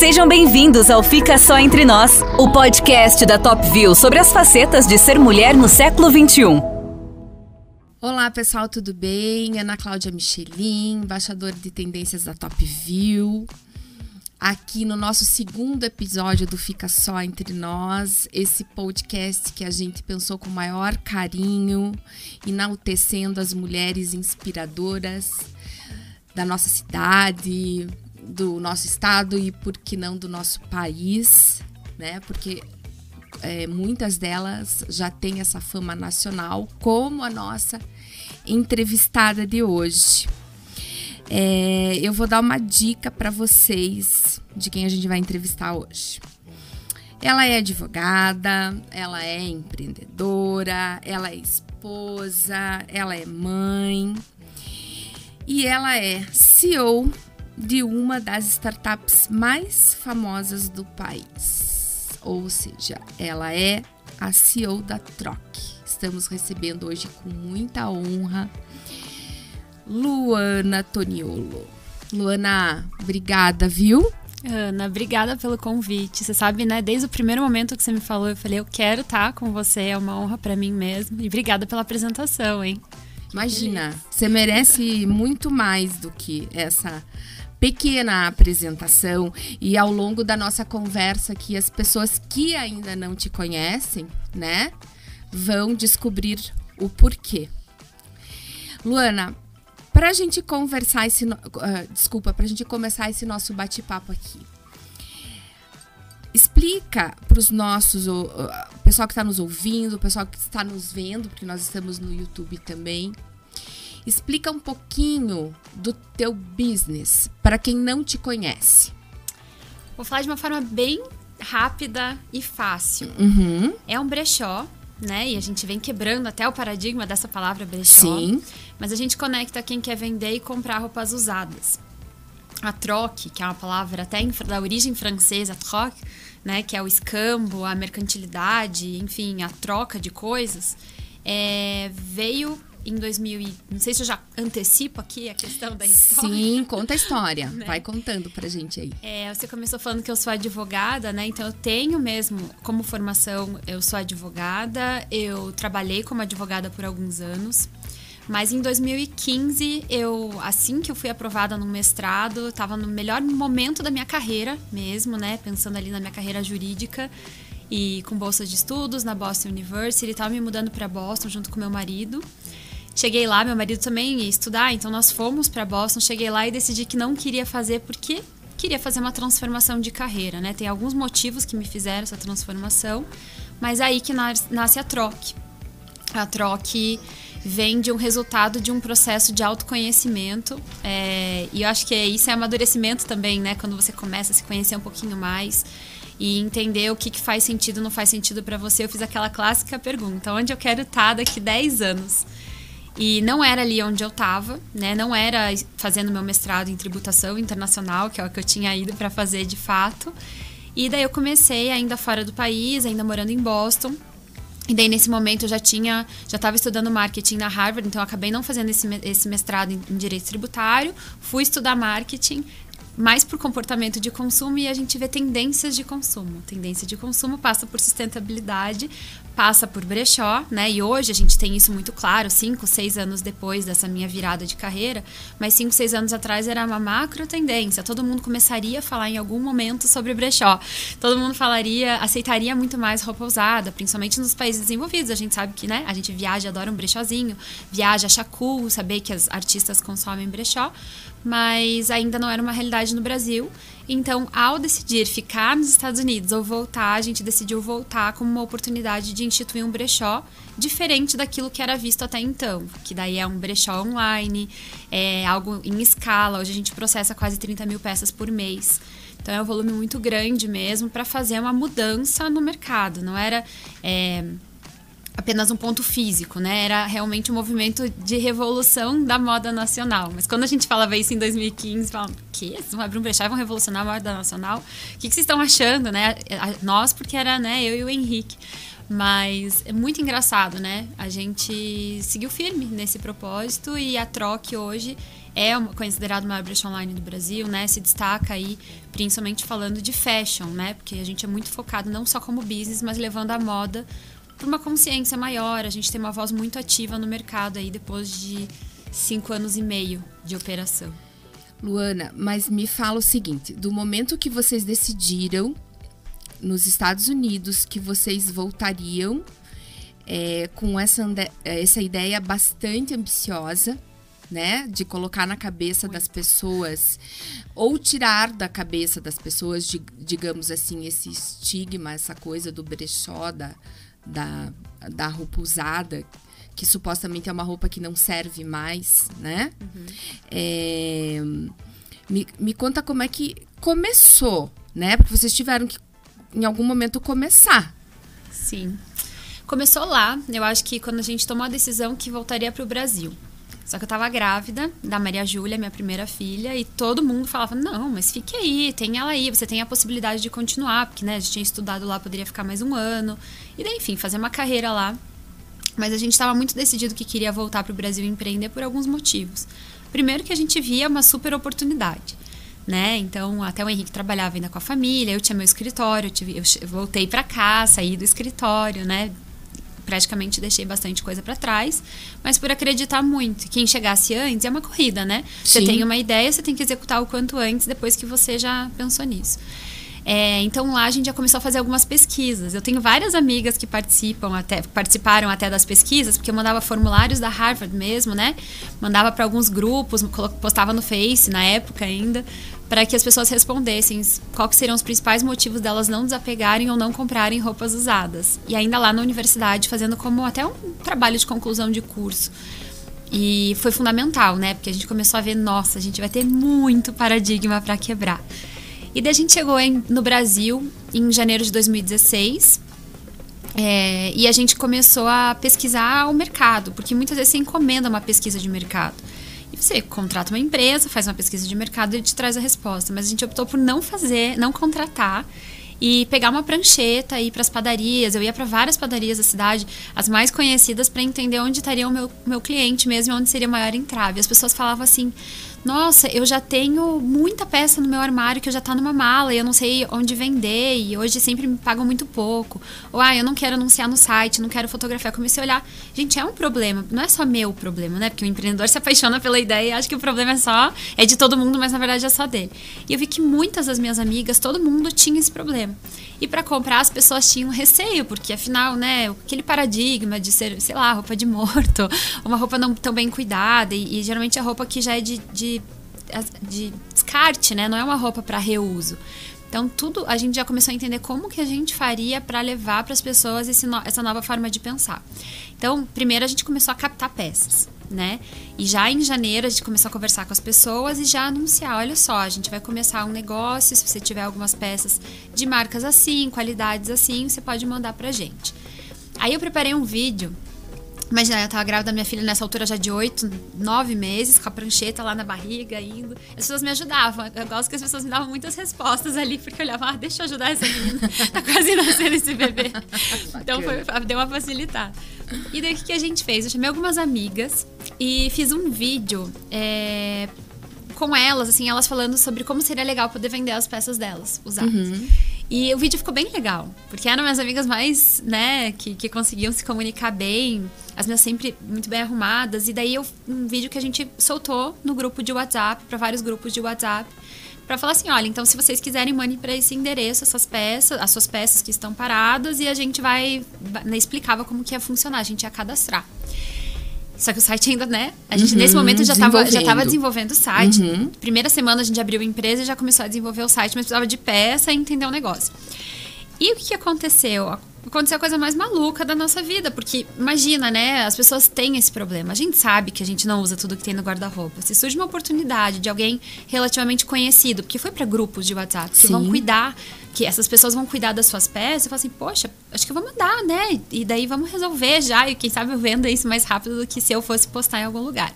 Sejam bem-vindos ao Fica Só Entre Nós, o podcast da Top View sobre as facetas de ser mulher no século XXI. Olá pessoal, tudo bem? Ana Cláudia Michelin, embaixadora de tendências da Top View. Aqui no nosso segundo episódio do Fica Só Entre Nós, esse podcast que a gente pensou com maior carinho, enaltecendo as mulheres inspiradoras da nossa cidade, do nosso estado e, por que não, do nosso país, né? Porque é, muitas delas já têm essa fama nacional, como a nossa entrevistada de hoje. É, eu vou dar uma dica para vocês de quem a gente vai entrevistar hoje. Ela é advogada, ela é empreendedora, ela é esposa, ela é mãe e ela é CEO de uma das startups mais famosas do país. Ou seja, ela é a CEO da Troc. Estamos recebendo hoje com muita honra Luana Toniolo. Luana, obrigada, viu? Ana, obrigada pelo convite. Você sabe, né? Desde o primeiro momento que você me falou, eu falei, eu quero estar com você, é uma honra para mim mesmo. E obrigada pela apresentação, hein? Imagina, você merece muito mais do que essa pequena apresentação e ao longo da nossa conversa que as pessoas que ainda não te conhecem, né, vão descobrir o porquê. Luana, para a gente conversar esse, uh, desculpa, para a gente começar esse nosso bate-papo aqui, explica para os nossos, o uh, pessoal que está nos ouvindo, o pessoal que está nos vendo, porque nós estamos no YouTube também, Explica um pouquinho do teu business para quem não te conhece. Vou falar de uma forma bem rápida e fácil. Uhum. É um brechó, né? E a gente vem quebrando até o paradigma dessa palavra brechó. Sim. Mas a gente conecta quem quer vender e comprar roupas usadas. A troque, que é uma palavra até da origem francesa, troque, né? Que é o escambo, a mercantilidade, enfim, a troca de coisas, é, veio em 2000 e, não sei se eu já antecipo aqui a questão da história. Sim, conta a história. né? Vai contando pra gente aí. É, você começou falando que eu sou advogada, né? Então eu tenho mesmo como formação, eu sou advogada, eu trabalhei como advogada por alguns anos. Mas em 2015, eu, assim que eu fui aprovada no mestrado, estava no melhor momento da minha carreira mesmo, né? Pensando ali na minha carreira jurídica e com bolsa de estudos na Boston University, estava me mudando para Boston junto com meu marido. Cheguei lá, meu marido também ia estudar, então nós fomos para Boston. Cheguei lá e decidi que não queria fazer porque queria fazer uma transformação de carreira, né? Tem alguns motivos que me fizeram essa transformação, mas é aí que nasce a troque. A troque vem de um resultado de um processo de autoconhecimento é, e eu acho que isso é amadurecimento também, né? Quando você começa a se conhecer um pouquinho mais e entender o que, que faz sentido não faz sentido para você. Eu fiz aquela clássica pergunta: onde eu quero estar daqui 10 anos? E não era ali onde eu estava, né? Não era fazendo meu mestrado em tributação internacional, que é o que eu tinha ido para fazer de fato. E daí eu comecei ainda fora do país, ainda morando em Boston. E daí nesse momento eu já tinha, já estava estudando marketing na Harvard, então eu acabei não fazendo esse, esse mestrado em, direito tributário, fui estudar marketing, mais por comportamento de consumo e a gente vê tendências de consumo. Tendência de consumo passa por sustentabilidade, passa por brechó, né? E hoje a gente tem isso muito claro, cinco, seis anos depois dessa minha virada de carreira, mas cinco, seis anos atrás era uma macro tendência. Todo mundo começaria a falar em algum momento sobre brechó. Todo mundo falaria, aceitaria muito mais roupa usada, principalmente nos países desenvolvidos. A gente sabe que, né? A gente viaja, adora um brechózinho, viaja, acha cool, saber que as artistas consomem brechó mas ainda não era uma realidade no Brasil. Então, ao decidir ficar nos Estados Unidos ou voltar, a gente decidiu voltar como uma oportunidade de instituir um brechó diferente daquilo que era visto até então, que daí é um brechó online, é algo em escala. Hoje a gente processa quase 30 mil peças por mês. Então é um volume muito grande mesmo para fazer uma mudança no mercado. Não era é, apenas um ponto físico, né? Era realmente um movimento de revolução da moda nacional. Mas quando a gente falava isso em 2015, falava, que? Vocês vão abrir um brechó e vão revolucionar a moda nacional? O que, que vocês estão achando, né? Nós, porque era né, eu e o Henrique. Mas é muito engraçado, né? A gente seguiu firme nesse propósito e a troque hoje é considerado o maior brechó online do Brasil, né? Se destaca aí, principalmente falando de fashion, né? Porque a gente é muito focado não só como business, mas levando a moda para uma consciência maior. A gente tem uma voz muito ativa no mercado aí depois de cinco anos e meio de operação. Luana, mas me fala o seguinte: do momento que vocês decidiram nos Estados Unidos que vocês voltariam é, com essa, essa ideia bastante ambiciosa, né? De colocar na cabeça das pessoas, ou tirar da cabeça das pessoas, digamos assim, esse estigma, essa coisa do brechó, da, da, da roupa usada, que supostamente é uma roupa que não serve mais, né? Uhum. É, me, me conta como é que começou, né? Porque vocês tiveram que, em algum momento, começar. Sim. Começou lá, eu acho que quando a gente tomou a decisão que voltaria para o Brasil. Só que eu tava grávida da Maria Júlia, minha primeira filha, e todo mundo falava: não, mas fique aí, tem ela aí, você tem a possibilidade de continuar, porque né, a gente tinha estudado lá, poderia ficar mais um ano. E daí, enfim, fazer uma carreira lá. Mas a gente estava muito decidido que queria voltar para o Brasil empreender por alguns motivos. Primeiro, que a gente via uma super oportunidade. Né? Então, até o Henrique trabalhava ainda com a família, eu tinha meu escritório, eu, tive, eu voltei para cá, saí do escritório, né? Praticamente deixei bastante coisa para trás, mas por acreditar muito. Quem chegasse antes é uma corrida, né? Sim. Você tem uma ideia, você tem que executar o quanto antes, depois que você já pensou nisso. É, então lá a gente já começou a fazer algumas pesquisas. Eu tenho várias amigas que participam até participaram até das pesquisas, porque eu mandava formulários da Harvard mesmo, né? Mandava para alguns grupos, postava no Face na época ainda, para que as pessoas respondessem quais seriam os principais motivos delas não desapegarem ou não comprarem roupas usadas. E ainda lá na universidade, fazendo como até um trabalho de conclusão de curso. E foi fundamental, né? Porque a gente começou a ver, nossa, a gente vai ter muito paradigma para quebrar. E daí a gente chegou em, no Brasil em janeiro de 2016. É, e a gente começou a pesquisar o mercado, porque muitas vezes você encomenda uma pesquisa de mercado. Você contrata uma empresa, faz uma pesquisa de mercado e te traz a resposta. Mas a gente optou por não fazer, não contratar e pegar uma prancheta e ir para as padarias. Eu ia para várias padarias da cidade, as mais conhecidas, para entender onde estaria o meu, meu cliente mesmo, onde seria o maior entrave. As pessoas falavam assim: nossa, eu já tenho muita peça no meu armário que já tá numa mala e eu não sei onde vender e hoje sempre me pagam muito pouco. Ou, ah, eu não quero anunciar no site, não quero fotografar. comecei a olhar, gente, é um problema, não é só meu problema, né? Porque o empreendedor se apaixona pela ideia e acha que o problema é só, é de todo mundo, mas na verdade é só dele. E eu vi que muitas das minhas amigas, todo mundo tinha esse problema. E para comprar as pessoas tinham receio, porque afinal, né, aquele paradigma de ser, sei lá, roupa de morto, uma roupa não tão bem cuidada, e, e geralmente a roupa que já é de, de, de descarte, né, não é uma roupa para reuso. Então, tudo a gente já começou a entender como que a gente faria para levar para as pessoas essa nova forma de pensar. Então, primeiro a gente começou a captar peças né? E já em janeiro a gente começou a conversar com as pessoas e já anunciar, olha só, a gente vai começar um negócio, se você tiver algumas peças de marcas assim, qualidades assim, você pode mandar pra gente. Aí eu preparei um vídeo Imagina, eu tava grávida da minha filha nessa altura já de oito, nove meses, com a prancheta lá na barriga, indo. As pessoas me ajudavam. Eu gosto que as pessoas me davam muitas respostas ali, porque eu olhava, ah, deixa eu ajudar essa menina. tá quase nascendo esse bebê. então foi, deu uma facilitada. E daí o que a gente fez? Eu chamei algumas amigas e fiz um vídeo. É, com elas, assim, elas falando sobre como seria legal poder vender as peças delas usadas. Uhum. E o vídeo ficou bem legal, porque eram minhas amigas mais, né, que, que conseguiam se comunicar bem, as minhas sempre muito bem arrumadas. E daí eu, um vídeo que a gente soltou no grupo de WhatsApp, para vários grupos de WhatsApp, para falar assim, olha, então se vocês quiserem mande para esse endereço essas peças, as suas peças que estão paradas e a gente vai, né, explicava como que ia funcionar, a gente ia cadastrar. Só que o site ainda, né? A gente, uhum, nesse momento, já estava já tava desenvolvendo o site. Uhum. Primeira semana a gente abriu a empresa e já começou a desenvolver o site, mas precisava de peça e entender o negócio. E o que aconteceu? Aconteceu a coisa mais maluca da nossa vida, porque imagina, né? As pessoas têm esse problema. A gente sabe que a gente não usa tudo que tem no guarda-roupa. Se surge uma oportunidade de alguém relativamente conhecido, porque foi para grupos de WhatsApp que Sim. vão cuidar que essas pessoas vão cuidar das suas peças, eu falo assim, poxa, acho que eu vou mandar, né? E daí vamos resolver já, e quem sabe eu vendo isso mais rápido do que se eu fosse postar em algum lugar.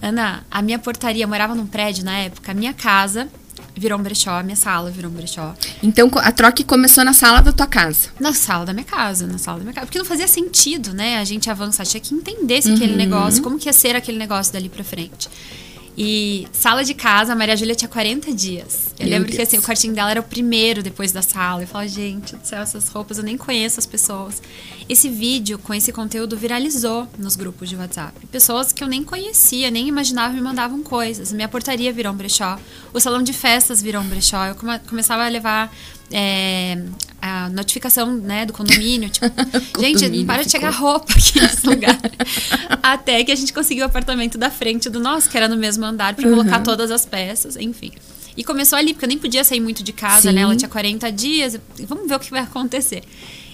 Ana, a minha portaria, eu morava num prédio na época, a minha casa virou um brechó, a minha sala virou um brechó. Então a troca começou na sala da tua casa? Na sala da minha casa, na sala da minha casa. Porque não fazia sentido, né? A gente avançar, tinha que entender se uhum. aquele negócio, como que ia ser aquele negócio dali pra frente. E sala de casa, a Maria Júlia tinha 40 dias. Eu Meu lembro que Deus. assim, o quartinho dela era o primeiro depois da sala. Eu falava, gente do céu, essas roupas, eu nem conheço as pessoas. Esse vídeo com esse conteúdo viralizou nos grupos de WhatsApp. Pessoas que eu nem conhecia, nem imaginava me mandavam coisas. Minha portaria virou um brechó. O salão de festas virou um brechó. Eu come- começava a levar é, a notificação né, do condomínio. Tipo, gente, Condomínio para de ficou. chegar roupa aqui nesse lugar. Até que a gente conseguiu o apartamento da frente do nosso, que era no mesmo andar, pra colocar todas as peças, enfim. E começou ali, porque eu nem podia sair muito de casa, Sim. né? Ela tinha 40 dias, vamos ver o que vai acontecer.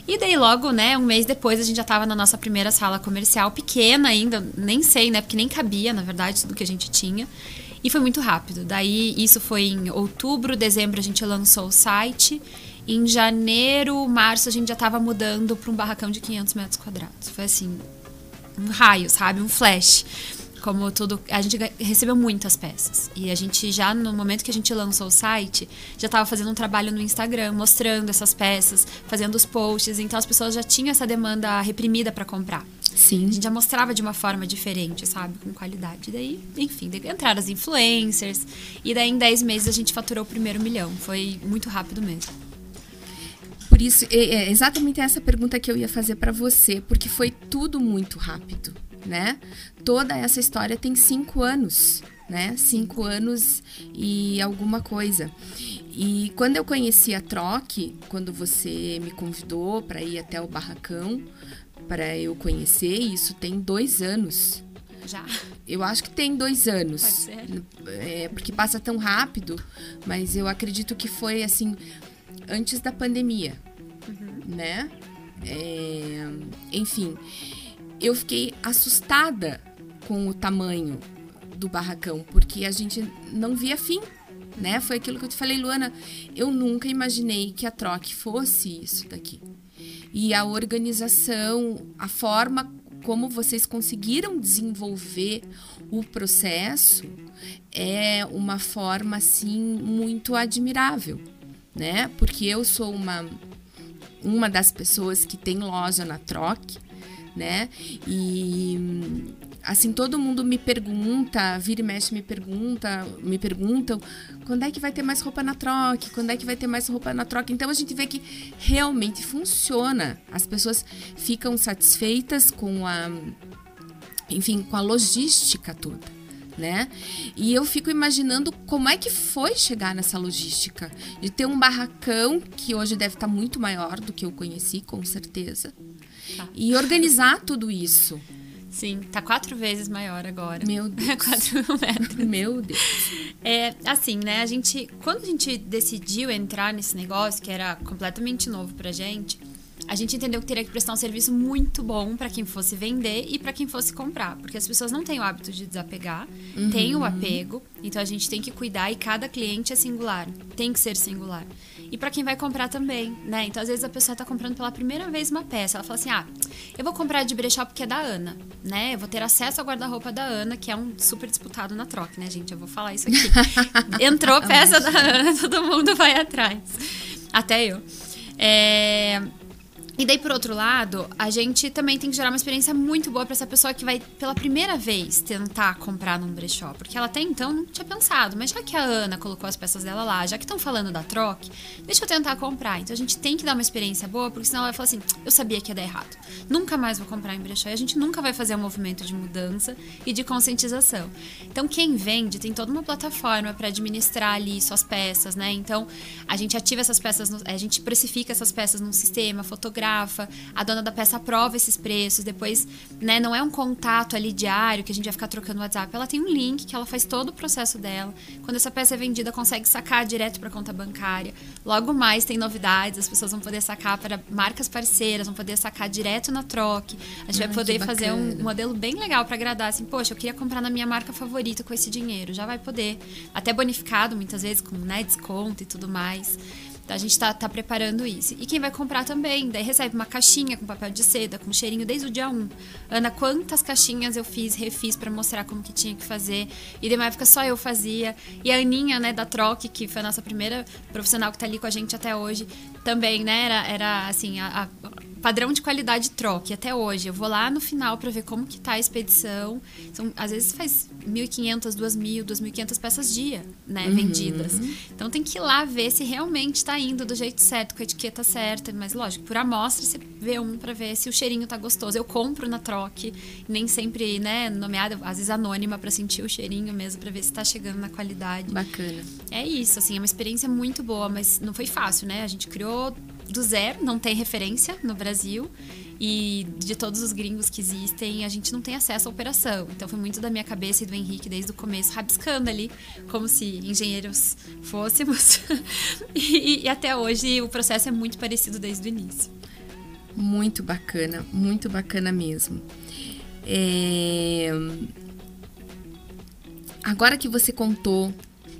E daí, logo, né, um mês depois, a gente já tava na nossa primeira sala comercial, pequena ainda, nem sei, né? Porque nem cabia, na verdade, tudo que a gente tinha. E foi muito rápido. Daí, isso foi em outubro, dezembro, a gente lançou o site. Em janeiro, março, a gente já tava mudando para um barracão de 500 metros quadrados. Foi assim, um raio, sabe? Um flash. Como tudo. A gente recebeu muitas peças. E a gente já, no momento que a gente lançou o site, já estava fazendo um trabalho no Instagram, mostrando essas peças, fazendo os posts. Então as pessoas já tinham essa demanda reprimida para comprar. Sim. A gente já mostrava de uma forma diferente, sabe? Com qualidade. Daí, enfim, entraram as influencers. E daí, em 10 meses, a gente faturou o primeiro milhão. Foi muito rápido mesmo. Por isso, é é exatamente essa pergunta que eu ia fazer pra você, porque foi tudo muito rápido, né? Toda essa história tem cinco anos, né? Cinco anos e alguma coisa. E quando eu conheci a Troque, quando você me convidou para ir até o barracão para eu conhecer, isso tem dois anos. Já. Eu acho que tem dois anos. Pode ser. É, porque passa tão rápido, mas eu acredito que foi assim antes da pandemia, né? É, enfim, eu fiquei assustada com o tamanho do barracão, porque a gente não via fim, né? Foi aquilo que eu te falei, Luana. Eu nunca imaginei que a troque fosse isso daqui. E a organização, a forma como vocês conseguiram desenvolver o processo é uma forma assim muito admirável, né? Porque eu sou uma uma das pessoas que tem loja na Troc, né? E assim todo mundo me pergunta, vira e mexe me pergunta, me perguntam quando é que vai ter mais roupa na Troc, quando é que vai ter mais roupa na Troc. Então a gente vê que realmente funciona. As pessoas ficam satisfeitas com a enfim, com a logística toda, né? E eu fico imaginando como é que foi chegar nessa logística de ter um barracão que hoje deve estar muito maior do que eu conheci, com certeza, Tá. e organizar tudo isso. Sim, tá quatro vezes maior agora. Meu Deus. quatro mil metros. Meu Deus. É, assim, né? A gente, quando a gente decidiu entrar nesse negócio, que era completamente novo pra gente, a gente entendeu que teria que prestar um serviço muito bom pra quem fosse vender e pra quem fosse comprar, porque as pessoas não têm o hábito de desapegar, têm o apego, então a gente tem que cuidar e cada cliente é singular, tem que ser singular. E pra quem vai comprar também, né? Então às vezes a pessoa tá comprando pela primeira vez uma peça, ela fala assim: "Ah, eu vou comprar de brechó porque é da Ana, né? Eu vou ter acesso ao guarda-roupa da Ana, que é um super disputado na troca, né, gente? Eu vou falar isso aqui. Entrou peça da Ana, todo mundo vai atrás. Até eu. É, E daí, por outro lado, a gente também tem que gerar uma experiência muito boa pra essa pessoa que vai, pela primeira vez, tentar comprar num brechó. Porque ela até então não tinha pensado, mas já que a Ana colocou as peças dela lá, já que estão falando da troque, deixa eu tentar comprar. Então a gente tem que dar uma experiência boa, porque senão ela vai falar assim: eu sabia que ia dar errado. Nunca mais vou comprar em brechó. E a gente nunca vai fazer um movimento de mudança e de conscientização. Então, quem vende tem toda uma plataforma para administrar ali suas peças, né? Então, a gente ativa essas peças, a gente precifica essas peças num sistema, fotografa, a dona da peça aprova esses preços, depois, né, não é um contato ali diário que a gente vai ficar trocando WhatsApp, ela tem um link que ela faz todo o processo dela. Quando essa peça é vendida, consegue sacar direto para conta bancária. Logo mais tem novidades, as pessoas vão poder sacar para marcas parceiras, vão poder sacar direto na troque. A gente Ai, vai poder fazer um, um modelo bem legal para agradar, assim, poxa, eu queria comprar na minha marca favorita com esse dinheiro, já vai poder. Até bonificado muitas vezes com né, desconto e tudo mais. Então a gente tá, tá preparando isso. E quem vai comprar também, daí recebe uma caixinha com papel de seda, com cheirinho desde o dia 1. Ana, quantas caixinhas eu fiz, refiz para mostrar como que tinha que fazer. E de uma época só eu fazia. E a Aninha, né, da Troque, que foi a nossa primeira profissional que tá ali com a gente até hoje, também, né, era, era assim, a, a padrão de qualidade troque até hoje. Eu vou lá no final para ver como que tá a expedição. São, às vezes faz 1.500, 2.000, 2.500 peças dia, né, uhum. vendidas. Então tem que ir lá ver se realmente está indo do jeito certo, com a etiqueta certa. Mas lógico, por amostra você vê um para ver se o cheirinho tá gostoso. Eu compro na troque, nem sempre, né, nomeada, às vezes anônima para sentir o cheirinho mesmo, para ver se está chegando na qualidade. Bacana. É isso, assim, é uma experiência muito boa, mas não foi fácil, né? A gente criou do zero, não tem referência no Brasil. E de todos os gringos que existem, a gente não tem acesso à operação. Então foi muito da minha cabeça e do Henrique desde o começo, rabiscando ali, como se engenheiros fôssemos. e, e até hoje o processo é muito parecido desde o início. Muito bacana, muito bacana mesmo. É... Agora que você contou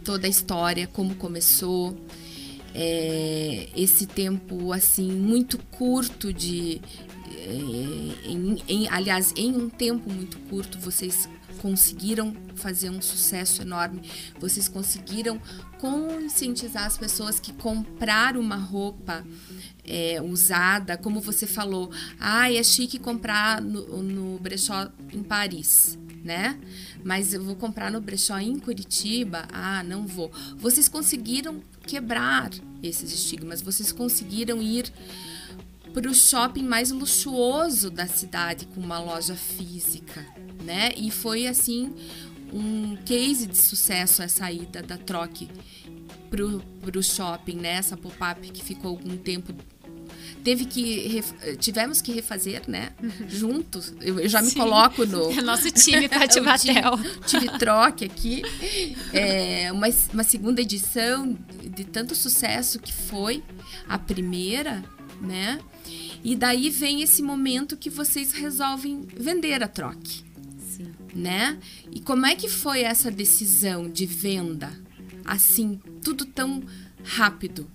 toda a história, como começou, é, esse tempo assim muito curto de é, em, em, aliás em um tempo muito curto vocês conseguiram fazer um sucesso enorme vocês conseguiram conscientizar as pessoas que comprar uma roupa é, usada como você falou ah é chique comprar no, no brechó em Paris né? Mas eu vou comprar no brechó em Curitiba? Ah, não vou. Vocês conseguiram quebrar esses estigmas, vocês conseguiram ir para o shopping mais luxuoso da cidade com uma loja física, né? E foi assim um case de sucesso essa ida da Troque para o shopping, né? Essa pop-up que ficou algum tempo teve que tivemos que refazer, né? Uhum. Juntos. Eu, eu já me Sim. coloco no é nosso time Pati Batel. Tive, tive troque aqui. É, uma, uma segunda edição de tanto sucesso que foi a primeira, né? E daí vem esse momento que vocês resolvem vender a troque. Sim. Né? E como é que foi essa decisão de venda? Assim, tudo tão rápido.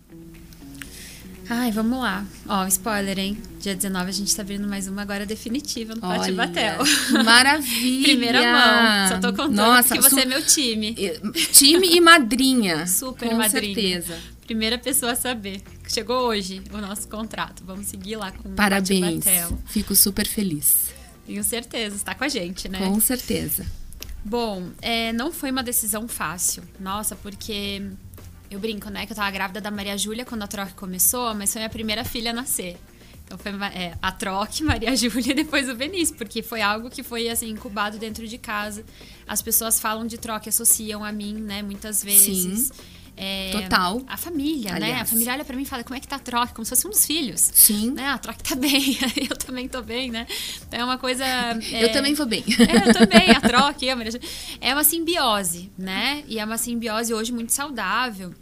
Ai, vamos lá. Ó, spoiler, hein? Dia 19 a gente tá abrindo mais uma agora definitiva no Pátio Batel. Maravilha! Primeira mão. Só tô contando Nossa, que você é meu time. Time e madrinha. Super com madrinha. certeza. Primeira pessoa a saber. Chegou hoje o nosso contrato. Vamos seguir lá com Parabéns. o Batel. Fico super feliz. Tenho certeza, está com a gente, né? Com certeza. Bom, é, não foi uma decisão fácil. Nossa, porque eu brinco, né? Que eu tava grávida da Maria Júlia quando a troca começou, mas foi minha primeira filha a nascer. Então foi é, a troca, Maria Júlia e depois o Benício, porque foi algo que foi assim incubado dentro de casa. As pessoas falam de troca, associam a mim, né? Muitas vezes. Sim. É, Total. A família, Aliás. né? A família olha para mim e fala como é que tá a troca, como se fosse um dos filhos. Sim. Né? A troca tá bem, eu também tô bem, né? É uma coisa. É, eu também vou bem. É, eu também, a troca, a Maria É uma simbiose, né? E é uma simbiose hoje muito saudável.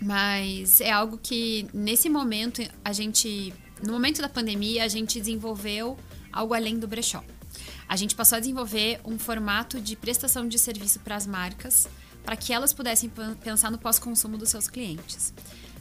Mas é algo que nesse momento a gente. No momento da pandemia, a gente desenvolveu algo além do brechó. A gente passou a desenvolver um formato de prestação de serviço para as marcas para que elas pudessem pensar no pós-consumo dos seus clientes.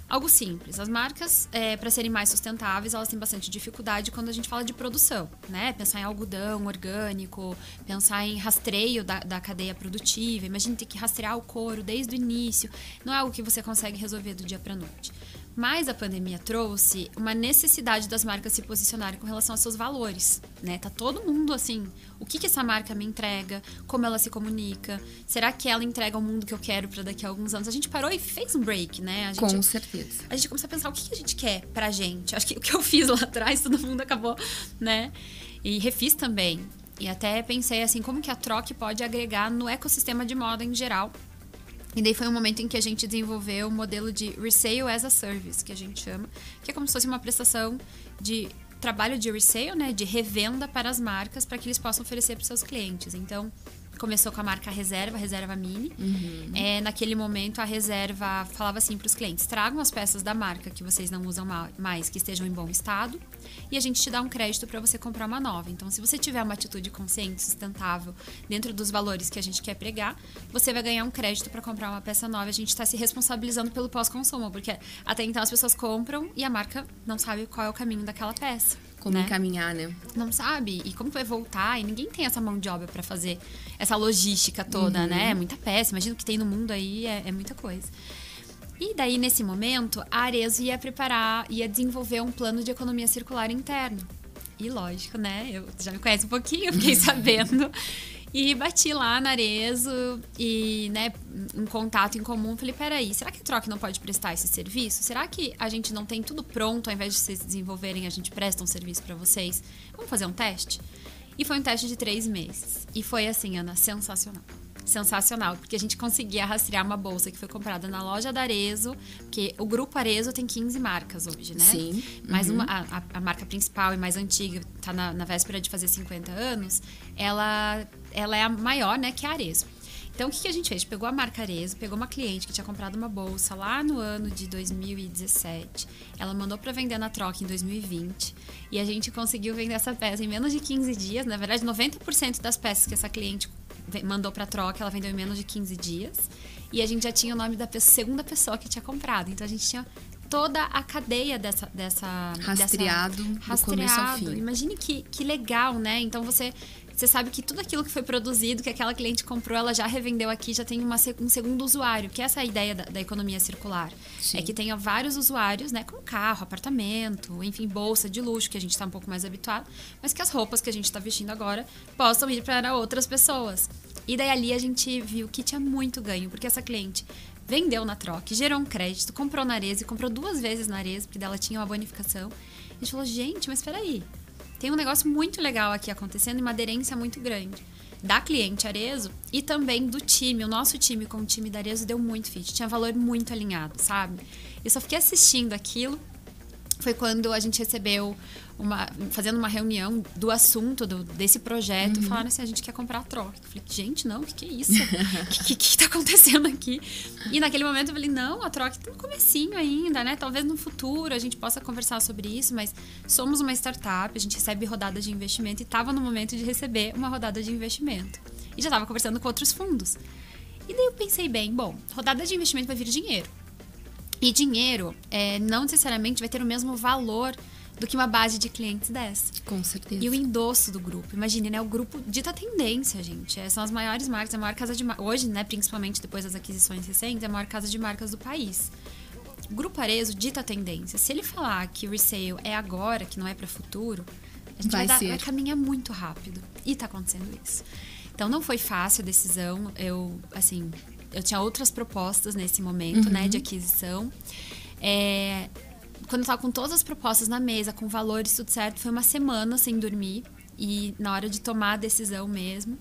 Algo simples. As marcas, é, para serem mais sustentáveis, elas têm bastante dificuldade quando a gente fala de produção, né? Pensar em algodão orgânico, pensar em rastreio da, da cadeia produtiva. Imagina ter que rastrear o couro desde o início. Não é algo que você consegue resolver do dia para noite. Mas a pandemia trouxe uma necessidade das marcas se posicionarem com relação aos seus valores, né? Tá todo mundo assim, o que que essa marca me entrega? Como ela se comunica? Será que ela entrega o mundo que eu quero para daqui a alguns anos? A gente parou e fez um break, né? Gente, com certeza. A gente começou a pensar o que, que a gente quer pra gente. Acho que o que eu fiz lá atrás, todo mundo acabou, né? E refiz também. E até pensei assim, como que a troca pode agregar no ecossistema de moda em geral e daí foi um momento em que a gente desenvolveu o um modelo de Resale as a Service, que a gente chama, que é como se fosse uma prestação de trabalho de resale, né, de revenda para as marcas, para que eles possam oferecer para os seus clientes. Então, começou com a marca Reserva, Reserva Mini. Uhum. É, naquele momento, a Reserva falava assim para os clientes: tragam as peças da marca que vocês não usam mais, que estejam em bom estado, e a gente te dá um crédito para você comprar uma nova. Então, se você tiver uma atitude consciente, sustentável, dentro dos valores que a gente quer pregar, você vai ganhar um crédito para comprar uma peça nova. A gente está se responsabilizando pelo pós-consumo, porque até então as pessoas compram e a marca não sabe qual é o caminho daquela peça como né? encaminhar, né? Não sabe. E como vai voltar? E ninguém tem essa mão de obra para fazer essa logística toda, uhum. né? É muita peça. Imagina o que tem no mundo aí, é, é muita coisa. E daí, nesse momento, a Arezo ia preparar, ia desenvolver um plano de economia circular interno. E lógico, né? Eu já me conhece um pouquinho, fiquei sabendo. E bati lá na Arezo e, né, um contato em comum. Falei, peraí, será que a Troca não pode prestar esse serviço? Será que a gente não tem tudo pronto, ao invés de vocês desenvolverem, a gente presta um serviço para vocês? Vamos fazer um teste? E foi um teste de três meses. E foi assim, Ana, sensacional sensacional, porque a gente conseguia rastrear uma bolsa que foi comprada na loja da Arezo, porque o grupo Arezo tem 15 marcas hoje, né? Sim. Mas uhum. uma, a, a, marca principal e mais antiga, tá na, na véspera de fazer 50 anos, ela, ela é a maior, né, que é a Arezo. Então, o que, que, a gente fez? Pegou a marca Arezo, pegou uma cliente que tinha comprado uma bolsa lá no ano de 2017. Ela mandou para vender na troca em 2020. E a gente conseguiu vender essa peça em menos de 15 dias. Na verdade, 90% das peças que essa cliente mandou para troca, ela vendeu em menos de 15 dias. E a gente já tinha o nome da pessoa, segunda pessoa que tinha comprado. Então a gente tinha toda a cadeia dessa. dessa rastreado, dessa, rastreado. Imagine que, que legal, né? Então você você sabe que tudo aquilo que foi produzido, que aquela cliente comprou, ela já revendeu aqui, já tem uma, um segundo usuário, que é essa ideia da, da economia circular. Sim. É que tenha vários usuários, né, com carro, apartamento, enfim, bolsa de luxo, que a gente está um pouco mais habituado, mas que as roupas que a gente está vestindo agora possam ir para outras pessoas. E daí ali a gente viu que tinha muito ganho, porque essa cliente vendeu na troca, gerou um crédito, comprou na Arezzo, comprou duas vezes na Arezzo, porque dela tinha uma bonificação. A gente falou, gente, mas espera aí, tem um negócio muito legal aqui acontecendo e uma aderência muito grande da cliente Arezo e também do time. O nosso time com o time da Arezo deu muito fit, tinha valor muito alinhado, sabe? Eu só fiquei assistindo aquilo. Foi quando a gente recebeu uma, fazendo uma reunião do assunto do, desse projeto, uhum. falaram assim: a gente quer comprar a troca. Eu falei, gente, não, o que, que é isso? O que, que, que tá acontecendo aqui? E naquele momento eu falei, não, a troca tá no comecinho ainda, né? Talvez no futuro a gente possa conversar sobre isso, mas somos uma startup, a gente recebe rodadas de investimento e estava no momento de receber uma rodada de investimento. E já estava conversando com outros fundos. E daí eu pensei bem, bom, rodada de investimento vai vir dinheiro. E dinheiro é, não necessariamente vai ter o mesmo valor do que uma base de clientes dessa. Com certeza. E o endosso do grupo. Imagine, né? O grupo dita tendência, gente. É, são as maiores marcas, a maior casa de Hoje, né? Principalmente depois das aquisições recentes, é a maior casa de marcas do país. O Grupo Arezo dita tendência. Se ele falar que o resale é agora, que não é para futuro, a gente vai, vai, dar, vai caminhar muito rápido. E tá acontecendo isso. Então não foi fácil a decisão. Eu, assim, eu tinha outras propostas nesse momento, uhum. né, de aquisição. É, quando eu tava com todas as propostas na mesa, com valores, tudo certo, foi uma semana sem dormir. E na hora de tomar a decisão mesmo.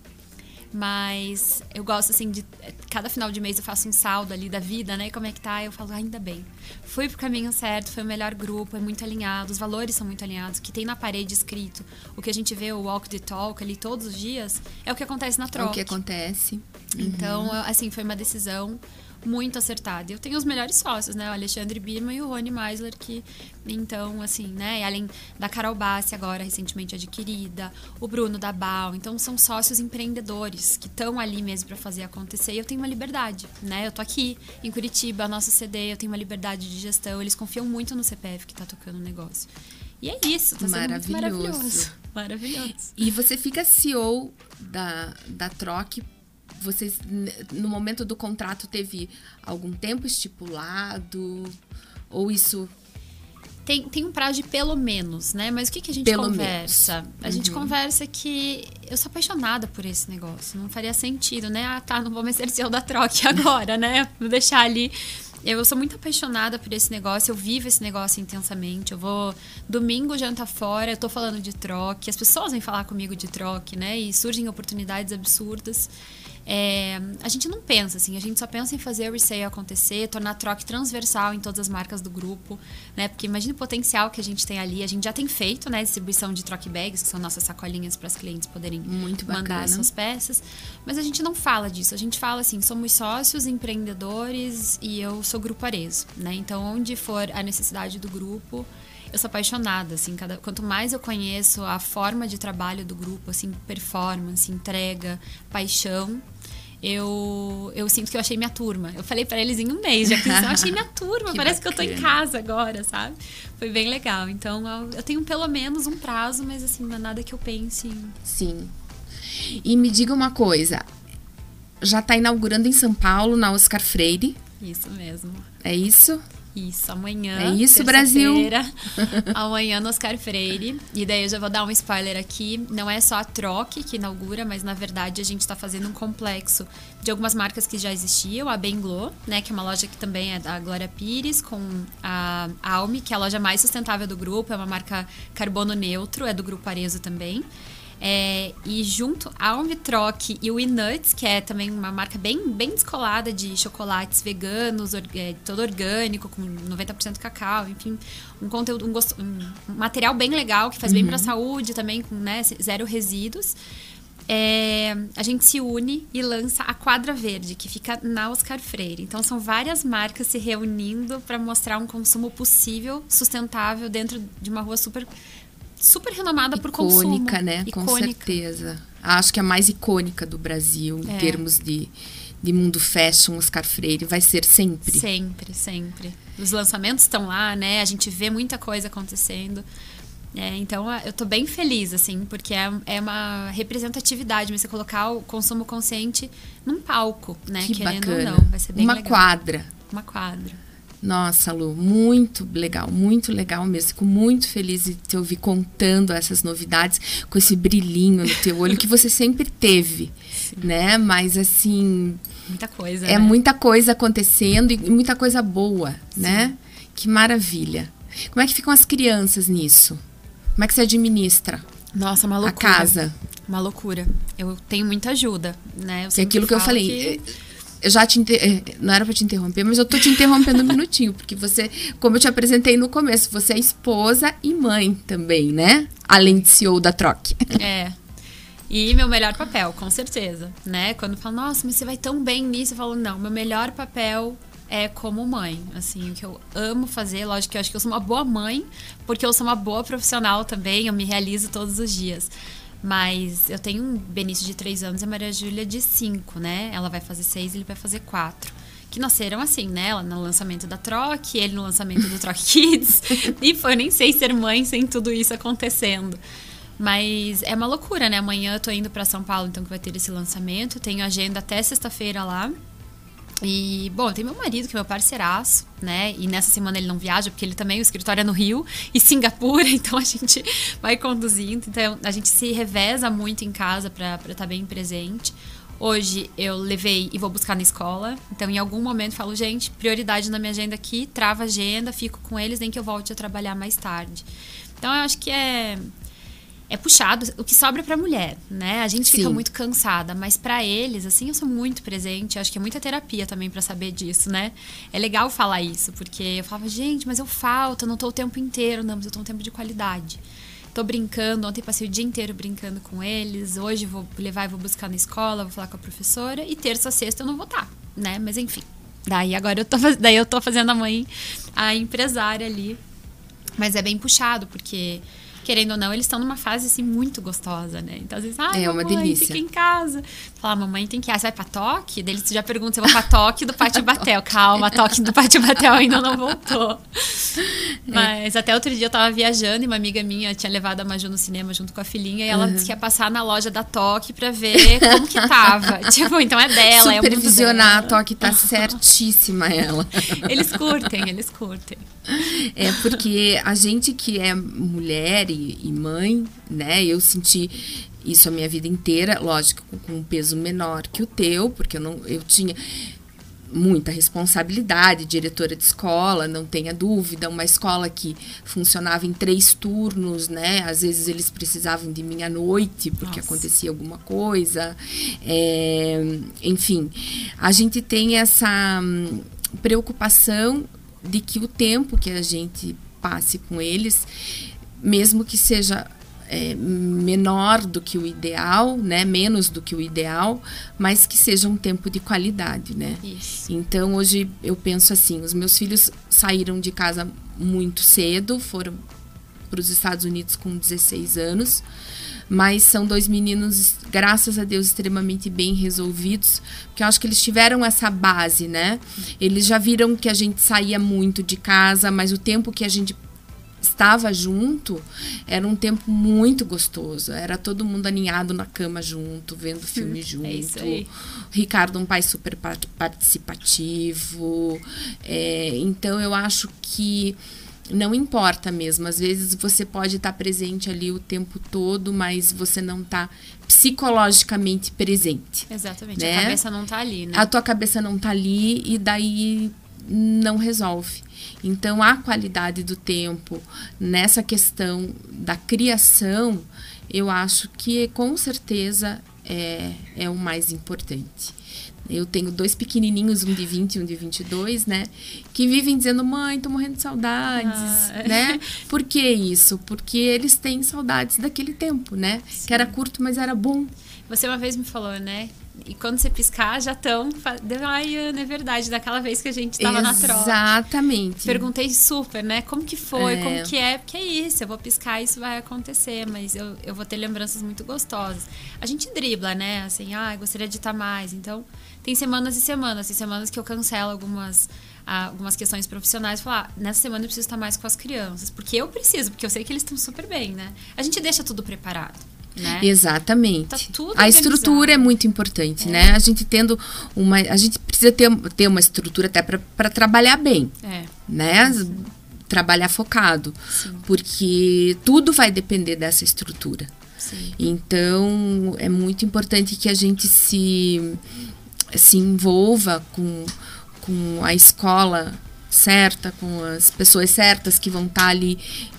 Mas eu gosto, assim, de. Cada final de mês eu faço um saldo ali da vida, né? Como é que tá? Eu falo, ainda bem. Fui pro caminho certo, foi o melhor grupo, é muito alinhado, os valores são muito alinhados. O que tem na parede escrito, o que a gente vê, o walk the talk ali todos os dias, é o que acontece na troca. É o que acontece. Então, uhum. assim, foi uma decisão muito acertada. Eu tenho os melhores sócios, né? O Alexandre Birman e o Rony Meisler, que então, assim, né? Além da Carol Bassi, agora recentemente adquirida, o Bruno da Bal. Então, são sócios empreendedores que estão ali mesmo para fazer acontecer. E eu tenho uma liberdade, né? Eu tô aqui em Curitiba, a nossa CD, eu tenho uma liberdade de gestão. Eles confiam muito no CPF que tá tocando o negócio. E é isso, tá maravilhoso. maravilhoso. Maravilhoso. E você fica CEO da, da Troque vocês no momento do contrato teve algum tempo estipulado ou isso tem, tem um prazo de pelo menos, né? Mas o que, que a gente pelo conversa? Menos. A gente uhum. conversa que eu sou apaixonada por esse negócio. Não faria sentido, né? Ah, tá, não vou me exercer da troca agora, né? Vou deixar ali. Eu sou muito apaixonada por esse negócio, eu vivo esse negócio intensamente. Eu vou domingo janta fora, eu tô falando de troque, as pessoas vêm falar comigo de troque, né? E surgem oportunidades absurdas. É, a gente não pensa assim, a gente só pensa em fazer o resale acontecer, tornar a troca transversal em todas as marcas do grupo, né? Porque imagine o potencial que a gente tem ali. A gente já tem feito, né, distribuição de troque bags, que são nossas sacolinhas para as clientes poderem Muito mandar suas peças, mas a gente não fala disso. A gente fala assim, somos sócios, empreendedores e eu sou grupo Arezo, né? Então, onde for a necessidade do grupo, eu sou apaixonada, assim, cada, quanto mais eu conheço a forma de trabalho do grupo, assim, performance, entrega, paixão, eu, eu sinto que eu achei minha turma. Eu falei para eles em um mês de aquisição, eu achei minha turma, que parece bacana. que eu tô em casa agora, sabe? Foi bem legal. Então, eu, eu tenho pelo menos um prazo, mas assim, não é nada que eu pense. Em... Sim. E me diga uma coisa, já está inaugurando em São Paulo, na Oscar Freire? Isso mesmo. É isso? Isso, amanhã. É isso, Brasil. amanhã no Oscar Freire. E daí eu já vou dar um spoiler aqui. Não é só a Troque que inaugura, mas na verdade a gente está fazendo um complexo de algumas marcas que já existiam. A Benglo, né, que é uma loja que também é da Glória Pires, com a Alme, que é a loja mais sustentável do grupo, é uma marca carbono neutro, é do grupo Arezo também. É, e junto a Omnitroc e o Inuts, que é também uma marca bem, bem descolada de chocolates veganos, é, todo orgânico, com 90% cacau, enfim, um conteúdo, um, gosto, um material bem legal que faz uhum. bem para a saúde também, com né, zero resíduos. É, a gente se une e lança a Quadra Verde, que fica na Oscar Freire. Então, são várias marcas se reunindo para mostrar um consumo possível, sustentável, dentro de uma rua super super renomada por consumo. Icônica, né? Icônica. Com certeza. Acho que é a mais icônica do Brasil em é. termos de, de mundo fashion, Oscar Freire. Vai ser sempre. Sempre, sempre. Os lançamentos estão lá, né? A gente vê muita coisa acontecendo. É, então, eu tô bem feliz, assim, porque é, é uma representatividade, você colocar o consumo consciente num palco, né? Que Querendo bacana. ou não. Vai ser bem Uma legal. quadra. Uma quadra. Nossa, Lu, muito legal, muito legal mesmo. Fico muito feliz de te ouvir contando essas novidades com esse brilhinho no teu olho que você sempre teve, Sim. né? Mas assim, muita coisa. É né? muita coisa acontecendo e muita coisa boa, Sim. né? Que maravilha. Como é que ficam as crianças nisso? Como é que você administra? Nossa, uma loucura. A casa. Uma loucura. Eu tenho muita ajuda, né? Eu é aquilo que eu falei. Que eu já te inter... É, não era para te interromper, mas eu tô te interrompendo um minutinho, porque você, como eu te apresentei no começo, você é esposa e mãe também, né? Além de CEO da Troque. É. E meu melhor papel, com certeza, né? Quando falo, nossa, mas você vai tão bem nisso, eu falo, não, meu melhor papel é como mãe, assim, o que eu amo fazer, lógico que eu acho que eu sou uma boa mãe, porque eu sou uma boa profissional também, eu me realizo todos os dias. Mas eu tenho um Benício de 3 anos e a Maria Júlia de 5, né? Ela vai fazer 6 e ele vai fazer 4 que nasceram assim, né? Ela no lançamento da Troc, ele no lançamento do Troc Kids. e foi, nem sei ser mãe sem tudo isso acontecendo. Mas é uma loucura, né? Amanhã eu tô indo para São Paulo, então que vai ter esse lançamento. Tenho agenda até sexta-feira lá. E, bom, tem meu marido, que é meu parceiraço, né? E nessa semana ele não viaja, porque ele também, o escritório é no Rio e Singapura, então a gente vai conduzindo. Então a gente se reveza muito em casa para estar tá bem presente. Hoje eu levei e vou buscar na escola. Então, em algum momento, falo, gente, prioridade na minha agenda aqui, trava a agenda, fico com eles, nem que eu volte a trabalhar mais tarde. Então, eu acho que é é puxado, o que sobra para mulher, né? A gente Sim. fica muito cansada, mas para eles, assim, eu sou muito presente. Acho que é muita terapia também para saber disso, né? É legal falar isso, porque eu falava, gente, mas eu falto, eu não tô o tempo inteiro, não, mas eu tô um tempo de qualidade. Tô brincando, ontem passei o dia inteiro brincando com eles, hoje vou levar e vou buscar na escola, vou falar com a professora, e terça, sexta eu não vou estar, tá, né? Mas enfim. Daí agora eu tô, daí eu tô fazendo a mãe, a empresária ali. Mas é bem puxado, porque querendo ou não, eles estão numa fase assim muito gostosa, né? Então, às vezes, ah, é mamãe, uma delícia. fica em casa. Fala, mamãe tem que ir. Ah, você vai pra toque? Daí você já pergunta se eu vou pra toque do Pátio Batel. Calma, toque do Pátio Batel ainda não voltou. É. Mas até outro dia eu tava viajando e uma amiga minha tinha levado a Maju no cinema junto com a filhinha e ela uhum. disse que ia passar na loja da Toque pra ver como que tava. tipo, então é dela, Supervisionar, é a Toque tá certíssima ela. eles curtem, eles curtem. É porque a gente que é mulher e, e mãe, né? Eu senti isso a minha vida inteira, lógico, com um peso menor que o teu, porque eu não eu tinha muita responsabilidade, diretora de escola, não tenha dúvida, uma escola que funcionava em três turnos, né? Às vezes eles precisavam de mim à noite porque Nossa. acontecia alguma coisa, é, enfim, a gente tem essa hum, preocupação de que o tempo que a gente passe com eles, mesmo que seja é, menor do que o ideal, né? Menos do que o ideal, mas que seja um tempo de qualidade, né? Isso. Então hoje eu penso assim, os meus filhos saíram de casa muito cedo, foram para os Estados Unidos com 16 anos, mas são dois meninos, graças a Deus, extremamente bem resolvidos, porque eu acho que eles tiveram essa base, né? Eles já viram que a gente saía muito de casa, mas o tempo que a gente estava junto, era um tempo muito gostoso. Era todo mundo aninhado na cama junto, vendo filme junto. É isso aí. Ricardo, um pai super participativo. É, então, eu acho que não importa mesmo. Às vezes você pode estar presente ali o tempo todo, mas você não está psicologicamente presente. Exatamente. Né? A cabeça não está ali, né? A tua cabeça não está ali e daí não resolve. Então, a qualidade do tempo nessa questão da criação, eu acho que com certeza é, é o mais importante. Eu tenho dois pequenininhos, um de 20 e um de 22, né? Que vivem dizendo, mãe, tô morrendo de saudades, ah, né? Por que isso? Porque eles têm saudades daquele tempo, né? Sim. Que era curto, mas era bom. Você uma vez me falou, né? E quando você piscar, já estão. Ai, Ana, é verdade, daquela vez que a gente estava na troca. Exatamente. Perguntei super, né? Como que foi, é. como que é, porque é isso, eu vou piscar isso vai acontecer, mas eu, eu vou ter lembranças muito gostosas. A gente dribla, né? Assim, ah, gostaria de estar mais. Então, tem semanas e semanas. Tem semanas que eu cancelo algumas algumas questões profissionais, falar, ah, nessa semana eu preciso estar mais com as crianças, porque eu preciso, porque eu sei que eles estão super bem, né? A gente deixa tudo preparado. Né? Exatamente. Tá a estrutura é muito importante, é. né? A gente tendo uma. A gente precisa ter, ter uma estrutura até para trabalhar bem. É. Né? Sim. Trabalhar focado. Sim. Porque tudo vai depender dessa estrutura. Sim. Então, é muito importante que a gente se, se envolva com, com a escola certa, com as pessoas certas que vão estar tá ali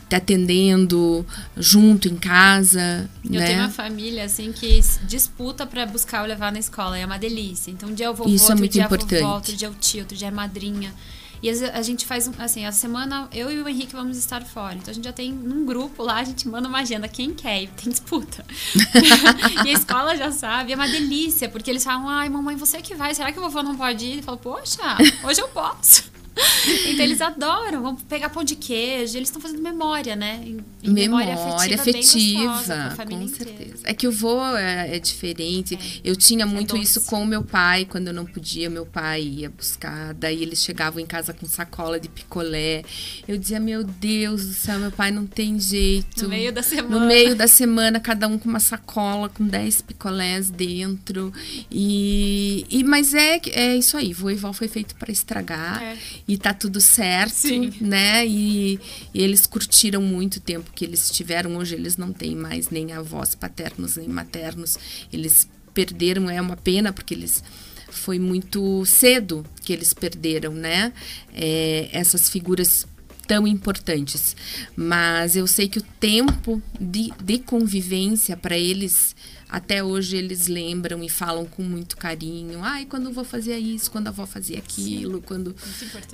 te atendendo junto em casa. Eu né? tenho uma família assim que disputa para buscar ou levar na escola, é uma delícia. Então um dia eu vou Isso é outro muito dia importante. a vovó, outro dia o tio, outro dia a madrinha. E a gente faz, assim, a semana eu e o Henrique vamos estar fora. Então a gente já tem um grupo lá, a gente manda uma agenda, quem quer, e tem disputa. e a escola já sabe, é uma delícia, porque eles falam, ai, mamãe, você que vai, será que o vovô não pode ir? Ele fala, poxa, hoje eu posso. então eles adoram, vamos pegar pão de queijo, eles estão fazendo memória, né? Em memória, memória afetiva, gostosa, com, certeza. É que o vô é, é diferente. É, eu tinha é muito é isso com o meu pai, quando eu não podia, meu pai ia buscar, daí eles chegavam em casa com sacola de picolé. Eu dizia, meu Deus do céu, meu pai não tem jeito. No meio da semana. No meio da semana, cada um com uma sacola com 10 picolés dentro. E, e mas é, é isso aí, vô e vó foi feito para estragar. É e tá tudo certo, Sim. né? E, e, eles curtiram muito o tempo que eles tiveram. Hoje eles não têm mais nem avós paternos nem maternos. Eles perderam, é uma pena, porque eles foi muito cedo que eles perderam, né? É, essas figuras tão importantes. Mas eu sei que o tempo de, de convivência para eles até hoje eles lembram e falam com muito carinho. Ai, quando eu vou fazer isso, quando a avó fazia aquilo, Sim, quando,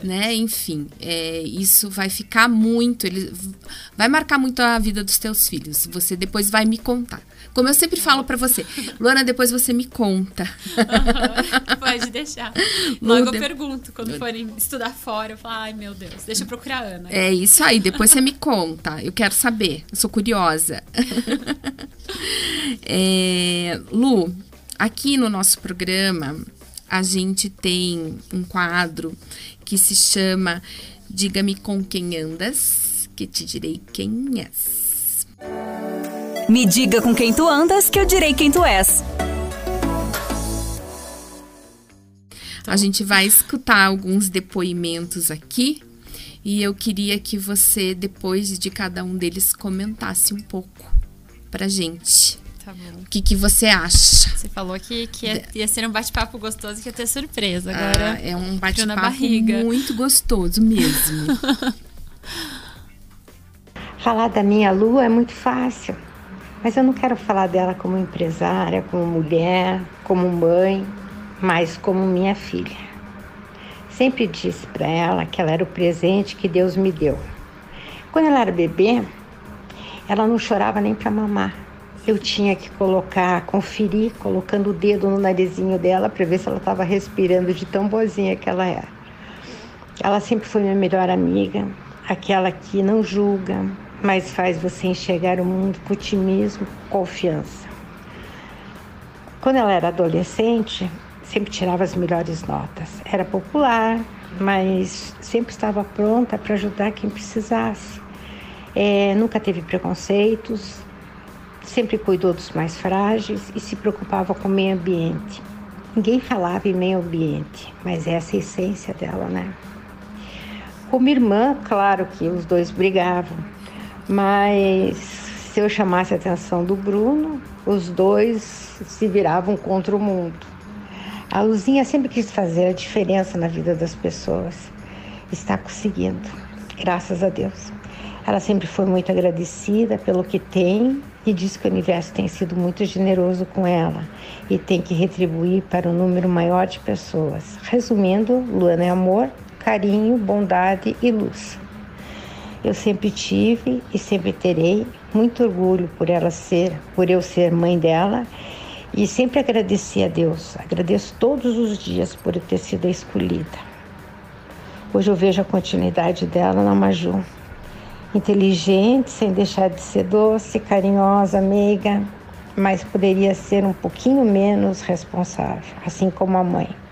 né? Enfim, é, isso vai ficar muito, ele vai marcar muito a vida dos teus filhos. Você depois vai me contar. Como eu sempre falo para você, Luana, depois você me conta. Uhum, pode deixar. Logo eu pergunto quando forem estudar fora, eu falo, ai meu Deus, deixa eu procurar a Ana. É isso aí, depois você me conta. Eu quero saber, eu sou curiosa. é, Lu, aqui no nosso programa a gente tem um quadro que se chama Diga-me com quem andas, que te direi quem és. Me diga com quem tu andas, que eu direi quem tu és. A gente vai escutar alguns depoimentos aqui e eu queria que você, depois de cada um deles, comentasse um pouco pra gente. Tá bom. O que, que você acha? Você falou que, que ia, ia ser um bate-papo gostoso que ia ter surpresa. Agora ah, é um bate-papo muito gostoso mesmo. Falar da minha lua é muito fácil, mas eu não quero falar dela como empresária, como mulher, como mãe, mas como minha filha. Sempre disse para ela que ela era o presente que Deus me deu. Quando ela era bebê, ela não chorava nem para mamar. Eu tinha que colocar, conferir, colocando o dedo no narizinho dela para ver se ela estava respirando de tão boazinha que ela era. Ela sempre foi minha melhor amiga, aquela que não julga, mas faz você enxergar o mundo com otimismo, confiança. Quando ela era adolescente, sempre tirava as melhores notas. Era popular, mas sempre estava pronta para ajudar quem precisasse. É, nunca teve preconceitos, sempre cuidou dos mais frágeis e se preocupava com o meio ambiente. Ninguém falava em meio ambiente, mas essa é a essência dela, né? Como irmã, claro que os dois brigavam, mas se eu chamasse a atenção do Bruno, os dois se viravam contra o mundo. A Luzinha sempre quis fazer a diferença na vida das pessoas. Está conseguindo, graças a Deus. Ela sempre foi muito agradecida pelo que tem e diz que o universo tem sido muito generoso com ela e tem que retribuir para um número maior de pessoas. Resumindo, Luana é amor, carinho, bondade e luz. Eu sempre tive e sempre terei muito orgulho por ela ser, por eu ser mãe dela e sempre agradeci a Deus. Agradeço todos os dias por eu ter sido a escolhida. Hoje eu vejo a continuidade dela na Maju. Inteligente, sem deixar de ser doce, carinhosa, meiga, mas poderia ser um pouquinho menos responsável, assim como a mãe.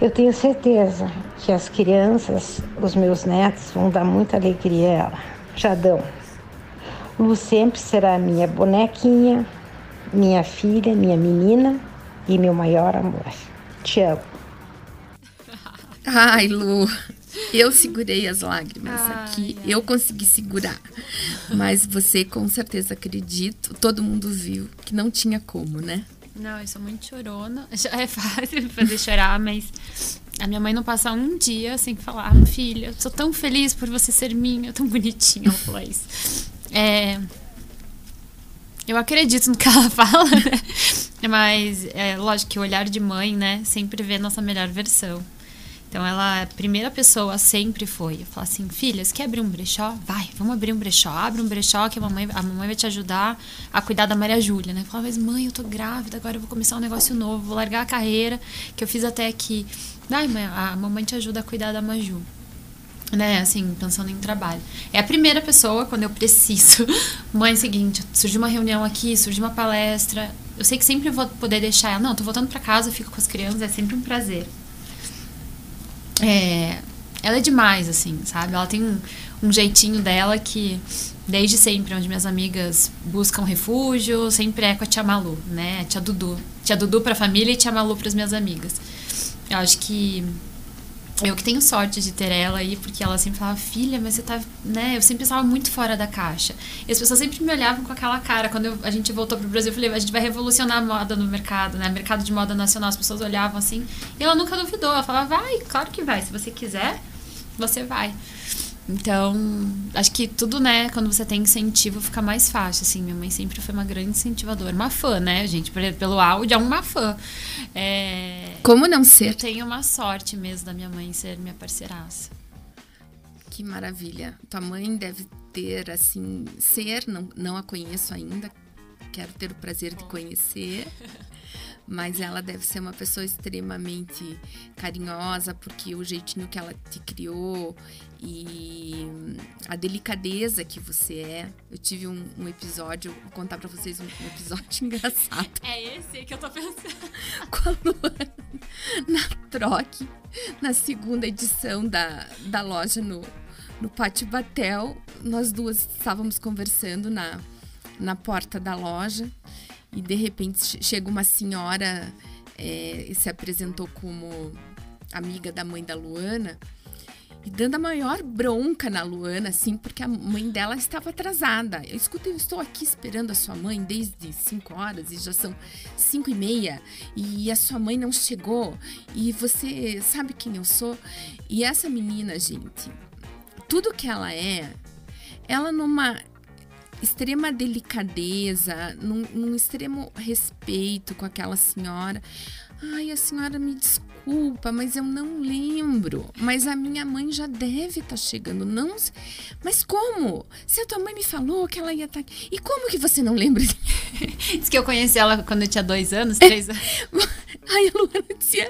Eu tenho certeza que as crianças, os meus netos, vão dar muita alegria a ela. Já dão. Lu sempre será minha bonequinha, minha filha, minha menina e meu maior amor. Te amo. Ai, Lu, eu segurei as lágrimas ai, aqui, eu consegui segurar. Mas você com certeza acredito, todo mundo viu que não tinha como, né? Não, eu sou muito chorona. É fácil fazer chorar, mas a minha mãe não passa um dia sem falar, filha, eu sou tão feliz por você ser minha, tão bonitinha. Ela falou isso. É, eu acredito no que ela fala, né? Mas é lógico que o olhar de mãe, né, sempre vê nossa melhor versão. Então ela, a primeira pessoa sempre foi, falar assim, filha, você quer abrir um brechó? Vai, vamos abrir um brechó. Abre um brechó que a mamãe, a mamãe vai te ajudar a cuidar da Maria Júlia, né? Falava, mas mãe, eu tô grávida, agora eu vou começar um negócio novo, vou largar a carreira que eu fiz até aqui. Ai, mãe, a mamãe te ajuda a cuidar da Maju né, assim, pensando em trabalho. É a primeira pessoa quando eu preciso. Mãe, seguinte, surge uma reunião aqui, surge uma palestra. Eu sei que sempre vou poder deixar ela. Não, tô voltando para casa, fico com as crianças, é sempre um prazer. É, ela é demais, assim, sabe? Ela tem um, um jeitinho dela que, desde sempre, onde minhas amigas buscam refúgio, sempre é com a tia Malu, né? A tia Dudu. Tia Dudu pra família e tia Malu pras minhas amigas. Eu acho que eu que tenho sorte de ter ela aí, porque ela sempre falava, filha, mas você tá, né? Eu sempre estava muito fora da caixa. E as pessoas sempre me olhavam com aquela cara. Quando eu, a gente voltou pro Brasil, eu falei, a gente vai revolucionar a moda no mercado, né? Mercado de moda nacional. As pessoas olhavam assim. E ela nunca duvidou. Ela falava, vai, claro que vai. Se você quiser, você vai. Então, acho que tudo, né, quando você tem incentivo, fica mais fácil, assim. Minha mãe sempre foi uma grande incentivadora. Uma fã, né, gente? Pelo áudio, é uma fã. É... Como não ser? Eu tenho uma sorte mesmo da minha mãe ser minha parceiraça. Que maravilha. Tua mãe deve ter, assim, ser, não, não a conheço ainda, quero ter o prazer de conhecer. mas ela deve ser uma pessoa extremamente carinhosa, porque o jeitinho que ela te criou e a delicadeza que você é. Eu tive um, um episódio, vou contar para vocês um, um, episódio engraçado. É esse que eu tô pensando. Com a Luana, na troque, na segunda edição da, da loja no, no Pátio Batel, nós duas estávamos conversando na, na porta da loja e de repente chega uma senhora é, e se apresentou como amiga da mãe da Luana e dando a maior bronca na Luana, assim, porque a mãe dela estava atrasada. Eu escutei, eu estou aqui esperando a sua mãe desde 5 horas e já são 5 e meia e a sua mãe não chegou e você sabe quem eu sou? E essa menina, gente, tudo que ela é, ela numa extrema delicadeza, num, num extremo respeito com aquela senhora. Ai, a senhora me desculpa, mas eu não lembro. Mas a minha mãe já deve estar tá chegando. Não, mas como? Se a tua mãe me falou que ela ia estar tá. E como que você não lembra? Diz que eu conheci ela quando eu tinha dois anos, três anos. Aí a Luana dizia,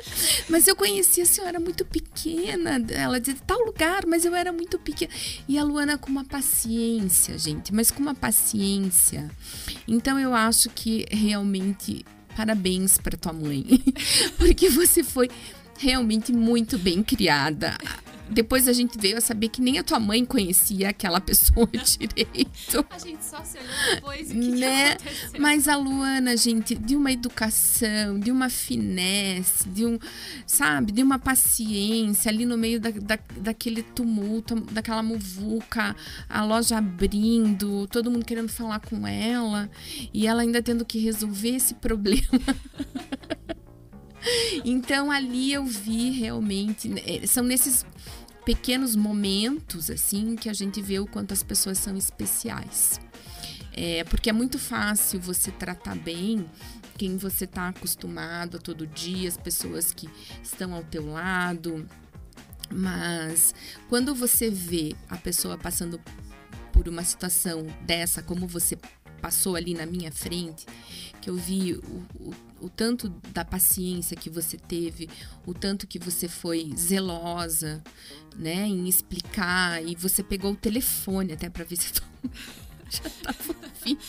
mas eu conheci a senhora muito pequena. Ela dizia, tal lugar, mas eu era muito pequena. E a Luana com uma paciência, gente, mas com uma paciência. Então eu acho que realmente parabéns para tua mãe, porque você foi realmente muito bem criada. Depois a gente veio a saber que nem a tua mãe conhecia aquela pessoa direito. A gente só se olhou depois e o que, né? que aconteceu. Mas a Luana, gente, de uma educação, de uma finesse, de um, sabe, de uma paciência ali no meio da, da, daquele tumulto, daquela muvuca, a loja abrindo, todo mundo querendo falar com ela e ela ainda tendo que resolver esse problema. então ali eu vi realmente, né, são nesses pequenos momentos assim que a gente vê o quanto as pessoas são especiais. É, porque é muito fácil você tratar bem quem você está acostumado a todo dia, as pessoas que estão ao teu lado. Mas quando você vê a pessoa passando por uma situação dessa, como você passou ali na minha frente, que eu vi o, o, o, tanto da paciência que você teve, o tanto que você foi zelosa, né, em explicar, e você pegou o telefone até para ver se eu já tava ouvindo.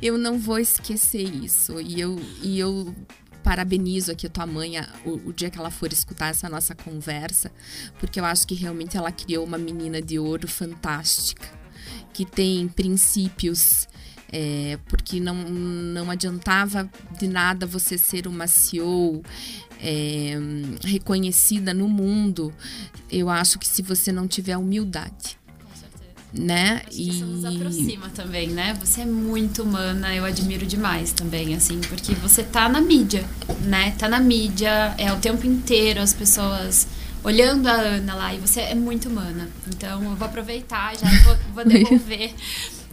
Eu não vou esquecer isso. E eu, e eu parabenizo aqui a tua mãe a, o, o, dia que ela for escutar essa nossa conversa, porque eu acho que realmente ela criou uma menina de ouro fantástica, que tem princípios. É, porque não, não adiantava de nada você ser uma CEO é, reconhecida no mundo. Eu acho que se você não tiver humildade né? Acho e isso nos aproxima também, né? Você é muito humana, eu admiro demais também, assim, porque você tá na mídia, né? Tá na mídia, é o tempo inteiro as pessoas olhando a Ana lá e você é muito humana. Então eu vou aproveitar, já vou, vou devolver.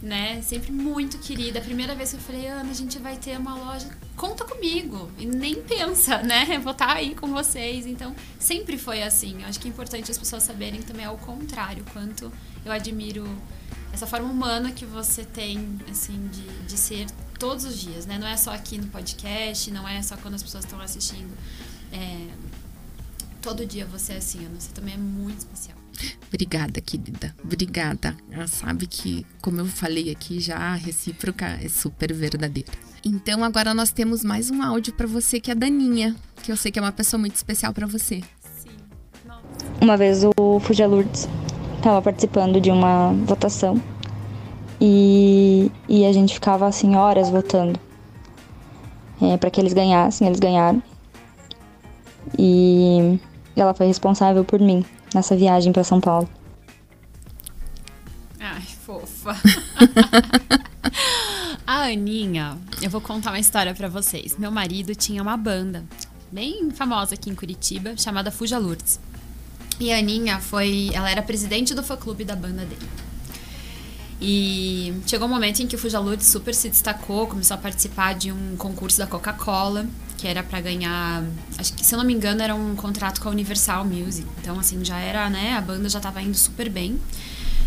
Né? Sempre muito querida. A primeira vez que eu falei, Ana, a gente vai ter uma loja, conta comigo. E nem pensa, né? Eu vou estar aí com vocês. Então, sempre foi assim. Eu acho que é importante as pessoas saberem também ao contrário, quanto eu admiro essa forma humana que você tem, assim, de, de ser todos os dias, né? Não é só aqui no podcast, não é só quando as pessoas estão assistindo. É, todo dia você é assim, Ana. Você também é muito especial. Obrigada, querida. Obrigada. Ela sabe que, como eu falei aqui, já a recíproca é super verdadeira. Então, agora nós temos mais um áudio para você, que é a Daninha, que eu sei que é uma pessoa muito especial para você. Sim. Uma vez o Fuja Lourdes estava participando de uma votação e, e a gente ficava assim horas votando é, para que eles ganhassem. Eles ganharam. E ela foi responsável por mim nessa viagem para São Paulo. Ai, fofa. a Aninha, eu vou contar uma história para vocês. Meu marido tinha uma banda bem famosa aqui em Curitiba, chamada Fuja Lourdes. E a Aninha foi, ela era presidente do fã-clube da banda dele. E chegou um momento em que o Fuja Lourdes super se destacou, começou a participar de um concurso da Coca-Cola que era para ganhar, acho que se eu não me engano era um contrato com a Universal Music. Então assim, já era, né, a banda já tava indo super bem.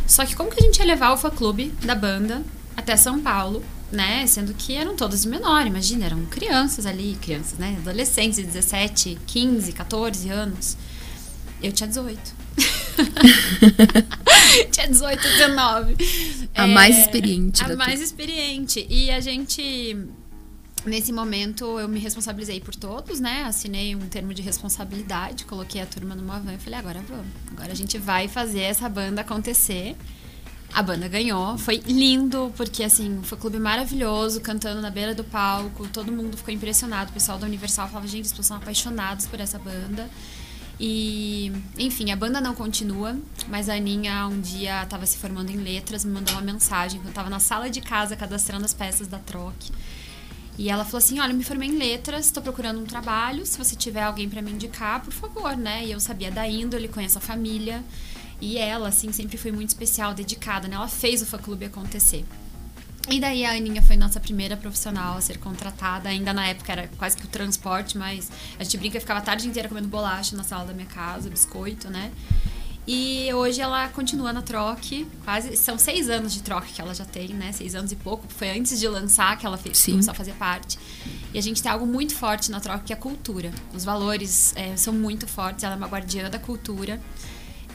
Só que como que a gente ia levar o fã clube da banda até São Paulo, né? Sendo que eram todos de menor, imagina, eram crianças ali, crianças, né? Adolescentes de 17, 15, 14 anos. Eu tinha 18. tinha 18, 19. A é, mais experiente. A mais experiente. E a gente Nesse momento eu me responsabilizei por todos, né? Assinei um termo de responsabilidade, coloquei a turma numa van e falei, agora vamos. Agora a gente vai fazer essa banda acontecer. A banda ganhou, foi lindo, porque assim, foi um clube maravilhoso, cantando na beira do palco, todo mundo ficou impressionado. O pessoal da Universal falava, gente, pessoas são apaixonados por essa banda. E, enfim, a banda não continua, mas a Aninha um dia estava se formando em letras, me mandou uma mensagem, eu estava na sala de casa cadastrando as peças da troque. E ela falou assim: Olha, me formei em letras, estou procurando um trabalho. Se você tiver alguém para me indicar, por favor, né? E eu sabia da índole, conheço a família. E ela, assim, sempre foi muito especial, dedicada, né? Ela fez o fã-clube acontecer. E daí a Aninha foi nossa primeira profissional a ser contratada. Ainda na época era quase que o transporte, mas a gente brinca, ficava a tarde inteira comendo bolacha na sala da minha casa, biscoito, né? E hoje ela continua na troque, quase. São seis anos de troque que ela já tem, né? Seis anos e pouco. Foi antes de lançar que ela fez, Sim. começou a fazer parte. E a gente tem algo muito forte na troca, que é a cultura. Os valores é, são muito fortes, ela é uma guardiã da cultura.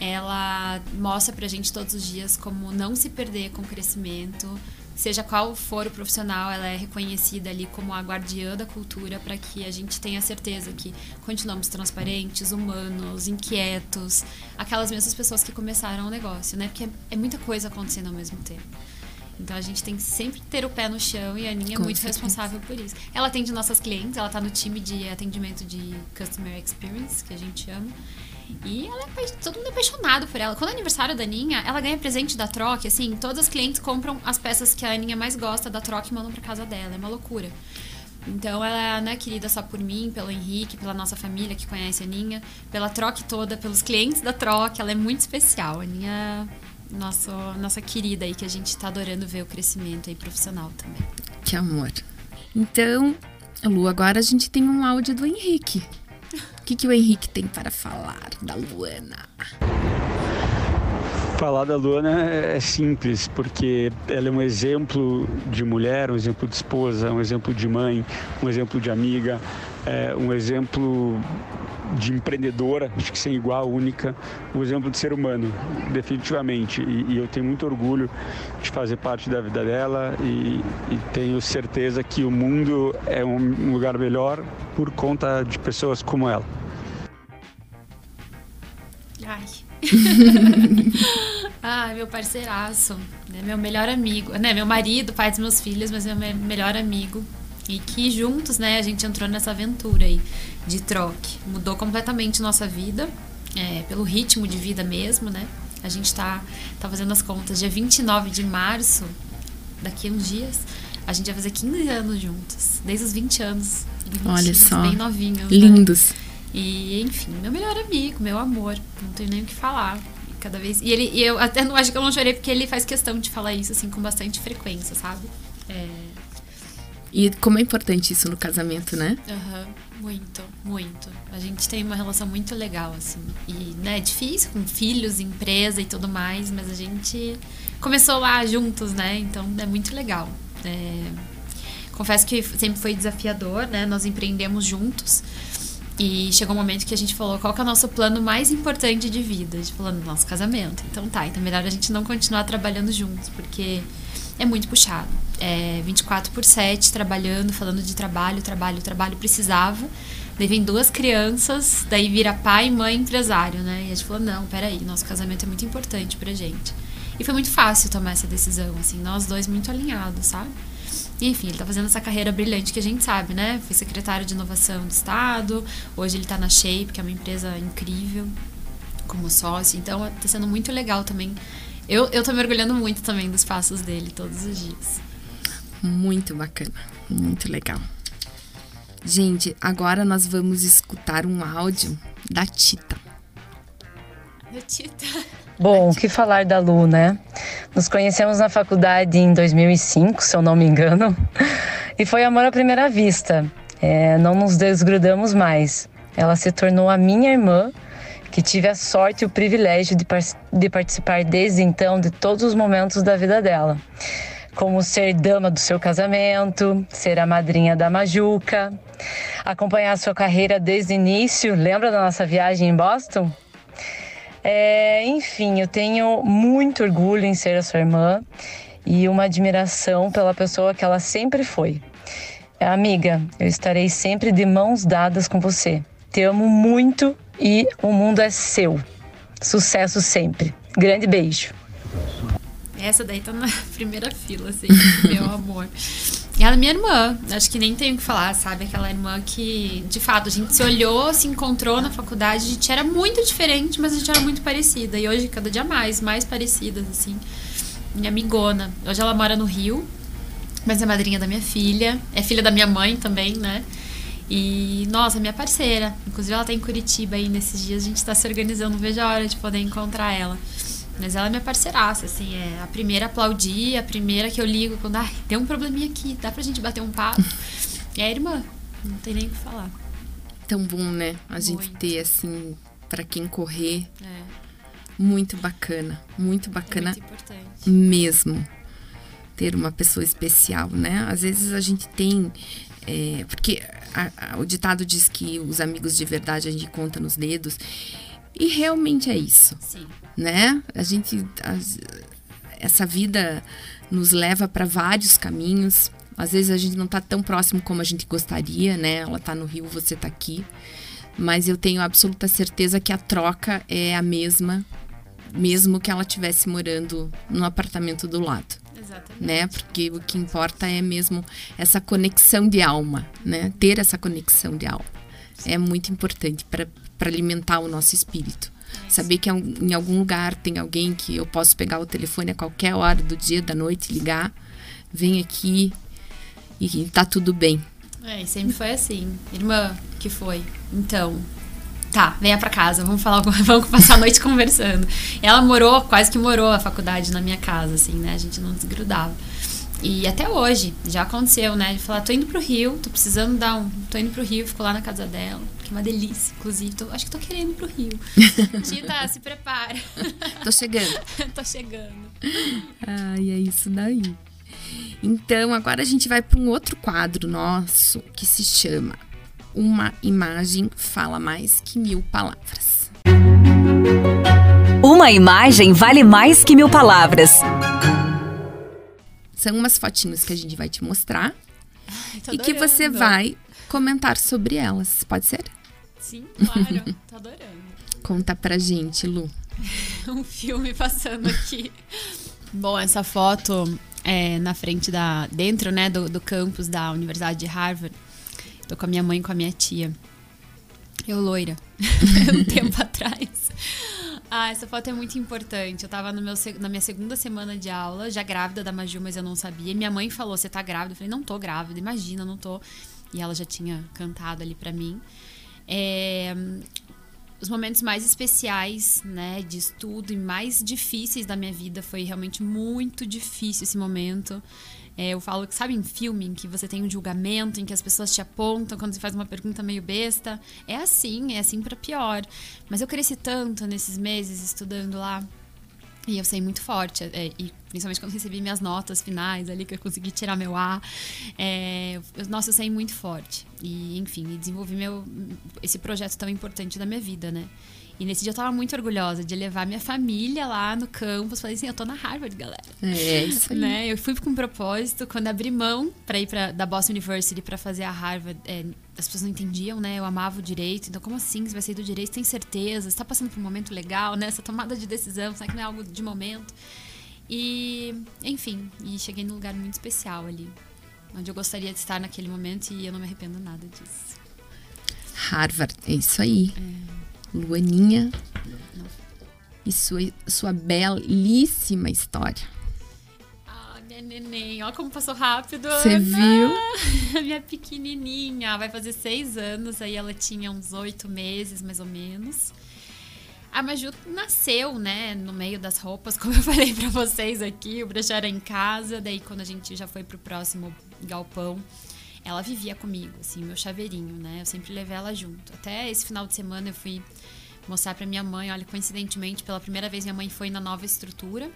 Ela mostra pra gente todos os dias como não se perder com o crescimento, seja qual for o profissional, ela é reconhecida ali como a guardiã da cultura para que a gente tenha certeza que continuamos transparentes, humanos, inquietos, aquelas mesmas pessoas que começaram o negócio, né? Porque é muita coisa acontecendo ao mesmo tempo. Então a gente tem que sempre ter o pé no chão e a Aninha é muito certeza. responsável por isso. Ela atende nossas clientes, ela tá no time de atendimento de Customer Experience, que a gente ama. E ela é, todo mundo é apaixonado por ela. Quando é aniversário da Aninha, ela ganha presente da Troc, assim, todas as clientes compram as peças que a Aninha mais gosta da Troc e mandam pra casa dela. É uma loucura. Então ela não é querida só por mim, pelo Henrique, pela nossa família que conhece a Aninha, pela Troc toda, pelos clientes da Troc. Ela é muito especial. A Aninha, nosso, nossa querida aí, que a gente tá adorando ver o crescimento aí profissional também. Que amor. Então, Lu, agora a gente tem um áudio do Henrique. O que, que o Henrique tem para falar da Luana? Falar da Luana é simples, porque ela é um exemplo de mulher, um exemplo de esposa, um exemplo de mãe, um exemplo de amiga, é, um exemplo de empreendedora, acho que sem igual, única, um exemplo de ser humano, definitivamente. E, e eu tenho muito orgulho de fazer parte da vida dela e, e tenho certeza que o mundo é um lugar melhor por conta de pessoas como ela. Ai. Ai, meu parceiraço, né? Meu melhor amigo, né? Meu marido, pai dos meus filhos, mas meu me- melhor amigo. E que juntos, né, a gente entrou nessa aventura aí de troque. Mudou completamente nossa vida, é, pelo ritmo de vida mesmo, né? A gente tá, tá fazendo as contas. Dia 29 de março, daqui a uns dias, a gente vai fazer 15 anos juntos. Desde os 20 anos. Olha bonitinhos, só. Bem novinhos. né? Lindos. E, enfim, meu melhor amigo, meu amor. Não tenho nem o que falar. E Cada vez. E ele, e eu até não acho que eu não chorei porque ele faz questão de falar isso, assim, com bastante frequência, sabe? É. E como é importante isso no casamento, né? Aham, muito, muito. A gente tem uma relação muito legal, assim. E, né, é difícil com filhos, empresa e tudo mais, mas a gente começou lá juntos, né? Então é muito legal. É, Confesso que sempre foi desafiador, né? Nós empreendemos juntos. E chegou um momento que a gente falou qual que é o nosso plano mais importante de vida. A gente falou, nosso casamento. Então tá, então melhor a gente não continuar trabalhando juntos, porque é muito puxado. É 24 por 7 trabalhando, falando de trabalho, trabalho, trabalho. Precisava. Daí vem duas crianças, daí vira pai, mãe, empresário, né? E a gente falou, não, peraí, nosso casamento é muito importante pra gente. E foi muito fácil tomar essa decisão, assim, nós dois muito alinhados, sabe? E, enfim, ele tá fazendo essa carreira brilhante que a gente sabe, né? Foi secretário de inovação do Estado, hoje ele tá na Shape, que é uma empresa incrível, como sócio. Então, tá sendo muito legal também. Eu, eu tô me orgulhando muito também dos passos dele todos os dias. Muito bacana. Muito legal. Gente, agora nós vamos escutar um áudio da Tita. Tita. Bom, o que falar da Lu, né? Nos conhecemos na faculdade em 2005, se eu não me engano, e foi amor à primeira vista. É, não nos desgrudamos mais. Ela se tornou a minha irmã, que tive a sorte e o privilégio de, par de participar desde então de todos os momentos da vida dela. Como ser dama do seu casamento, ser a madrinha da Majuca, acompanhar a sua carreira desde o início. Lembra da nossa viagem em Boston? É, enfim, eu tenho muito orgulho em ser a sua irmã e uma admiração pela pessoa que ela sempre foi. Amiga, eu estarei sempre de mãos dadas com você. Te amo muito e o mundo é seu. Sucesso sempre. Grande beijo. Essa daí tá na primeira fila, assim, meu amor. E ela é minha irmã, acho que nem tenho o que falar, sabe? Aquela irmã que, de fato, a gente se olhou, se encontrou na faculdade, a gente era muito diferente, mas a gente era muito parecida. E hoje, cada dia mais, mais parecidas, assim. Minha amigona. Hoje ela mora no Rio, mas é madrinha da minha filha, é filha da minha mãe também, né? E, nossa, minha parceira. Inclusive, ela tá em Curitiba aí nesses dias, a gente tá se organizando, vejo a hora de poder encontrar ela. Mas ela é minha parceiraça, assim, é a primeira a aplaudir, a primeira que eu ligo quando, ai, tem um probleminha aqui, dá pra gente bater um papo. É a irmã, não tem nem o que falar. Tão bom, né? A gente Muito. ter, assim, pra quem correr. É, Muito bacana. Muito é bacana muito importante. mesmo. Ter uma pessoa especial, né? Às vezes a gente tem. é, porque a- a- o ditado diz que os amigos de verdade a gente conta nos dedos. E realmente é isso. Sim. Né? A gente as- essa vida nos leva para vários caminhos. Às vezes a gente não tá tão próximo como a gente gostaria, né? Ela tá no Rio, você tá aqui. Mas eu tenho absoluta certeza que a troca é a mesma, mesmo que ela estivesse morando no apartamento do lado. Exatamente. Né? Porque o que importa é mesmo essa conexão de alma, né? Ter essa conexão de alma. É muito importante para alimentar o nosso espírito. Saber que em algum lugar tem alguém que eu posso pegar o telefone a qualquer hora do dia, da noite, ligar, vem aqui e tá tudo bem. É, sempre foi assim. Irmã, que foi? Então, tá, venha pra casa, vamos falar, vamos passar a noite conversando. Ela morou, quase que morou a faculdade na minha casa, assim, né? A gente não desgrudava. E até hoje, já aconteceu, né? De falar, tô indo pro Rio, tô precisando dar um. tô indo pro Rio, fico lá na casa dela, que é uma delícia, inclusive. Tô, acho que tô querendo ir pro Rio. Tita, se prepara. tô chegando. tô chegando. Ai, é isso daí. Então, agora a gente vai para um outro quadro nosso que se chama Uma Imagem Fala Mais Que Mil Palavras. Uma imagem vale mais que mil palavras. São umas fotinhos que a gente vai te mostrar Ai, e que você vai comentar sobre elas. Pode ser? Sim, claro. tô adorando. Conta pra gente, Lu. um filme passando aqui. Bom, essa foto é na frente da. dentro, né, do, do campus da Universidade de Harvard. Tô com a minha mãe e com a minha tia. Eu loira. um tempo atrás. Ah, essa foto é muito importante. Eu tava meu, na minha segunda semana de aula, já grávida da Maju, mas eu não sabia. minha mãe falou: Você tá grávida? Eu falei: Não tô grávida, imagina, não tô. E ela já tinha cantado ali para mim. É, os momentos mais especiais, né, de estudo e mais difíceis da minha vida foi realmente muito difícil esse momento. É, eu falo que, sabe, em filme, em que você tem um julgamento, em que as pessoas te apontam quando você faz uma pergunta meio besta? É assim, é assim para pior. Mas eu cresci tanto nesses meses estudando lá. E eu sei muito forte, é, e principalmente quando recebi minhas notas finais ali, que eu consegui tirar meu A. É, eu, nossa, eu sei muito forte. E, enfim, desenvolvi meu, esse projeto tão importante da minha vida, né? E nesse dia eu tava muito orgulhosa de levar minha família lá no campus. Falei assim, eu tô na Harvard, galera. É, isso aí. Né? Eu fui com um propósito, quando abri mão para ir pra, da Boston University para fazer a Harvard, é, as pessoas não entendiam, né? Eu amava o direito. Então, como assim? Você vai sair do direito? Tem certeza? Você tá passando por um momento legal, né? Essa tomada de decisão, será que não é algo de momento? E, enfim, e cheguei num lugar muito especial ali. Onde eu gostaria de estar naquele momento e eu não me arrependo nada disso. Harvard, é isso aí. É. Luaninha e sua, sua belíssima história. Ah, minha neném, olha como passou rápido. Você viu? minha pequenininha, vai fazer seis anos, aí ela tinha uns oito meses, mais ou menos. A Maju nasceu, né, no meio das roupas, como eu falei para vocês aqui, o brechó era em casa, daí quando a gente já foi pro próximo galpão, ela vivia comigo, assim, meu chaveirinho, né? Eu sempre levei ela junto. Até esse final de semana eu fui mostrar para minha mãe, olha, coincidentemente, pela primeira vez minha mãe foi na nova estrutura.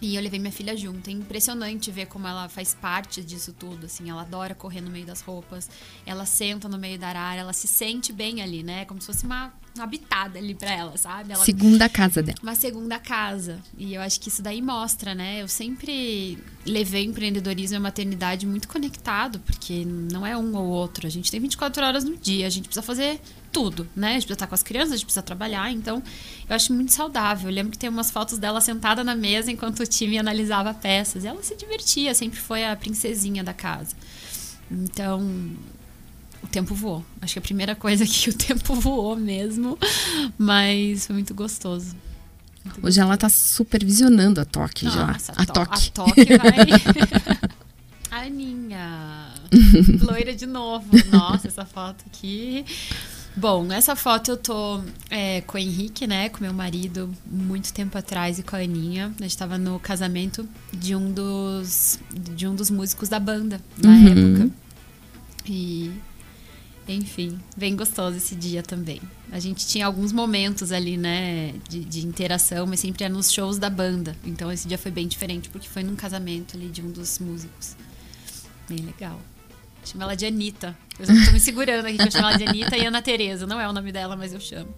E eu levei minha filha junto. É impressionante ver como ela faz parte disso tudo, assim. Ela adora correr no meio das roupas. Ela senta no meio da área, ela se sente bem ali, né? Como se fosse uma, habitada ali pra ela, sabe? Ela, segunda casa dela. Uma segunda casa. E eu acho que isso daí mostra, né? Eu sempre levei empreendedorismo e maternidade muito conectado, porque não é um ou outro. A gente tem 24 horas no dia, a gente precisa fazer tudo, né? A gente precisa estar com as crianças, a gente precisa trabalhar, então eu acho muito saudável. Eu lembro que tem umas fotos dela sentada na mesa enquanto o time analisava peças. E ela se divertia, sempre foi a princesinha da casa. Então, o tempo voou. Acho que a primeira coisa é que o tempo voou mesmo, mas foi muito gostoso. Muito Hoje gostoso. ela está supervisionando a Toque já. A, to Toque. A Toque vai. Aninha. Loira de novo. Nossa, essa foto aqui. Bom, nessa foto eu tô é, com o Henrique, né? Com meu marido, muito tempo atrás, e com a Aninha. A gente tava no casamento de um dos, de um dos músicos da banda, na uhum. época. E, enfim, bem gostoso esse dia também. A gente tinha alguns momentos ali, né, de, de interação, mas sempre era nos shows da banda. Então esse dia foi bem diferente, porque foi num casamento ali de um dos músicos. Bem legal. Chama ela de Anitta. Eu tô me segurando aqui que eu chamo ela de Anitta e Ana Tereza. Não é o nome dela, mas eu chamo.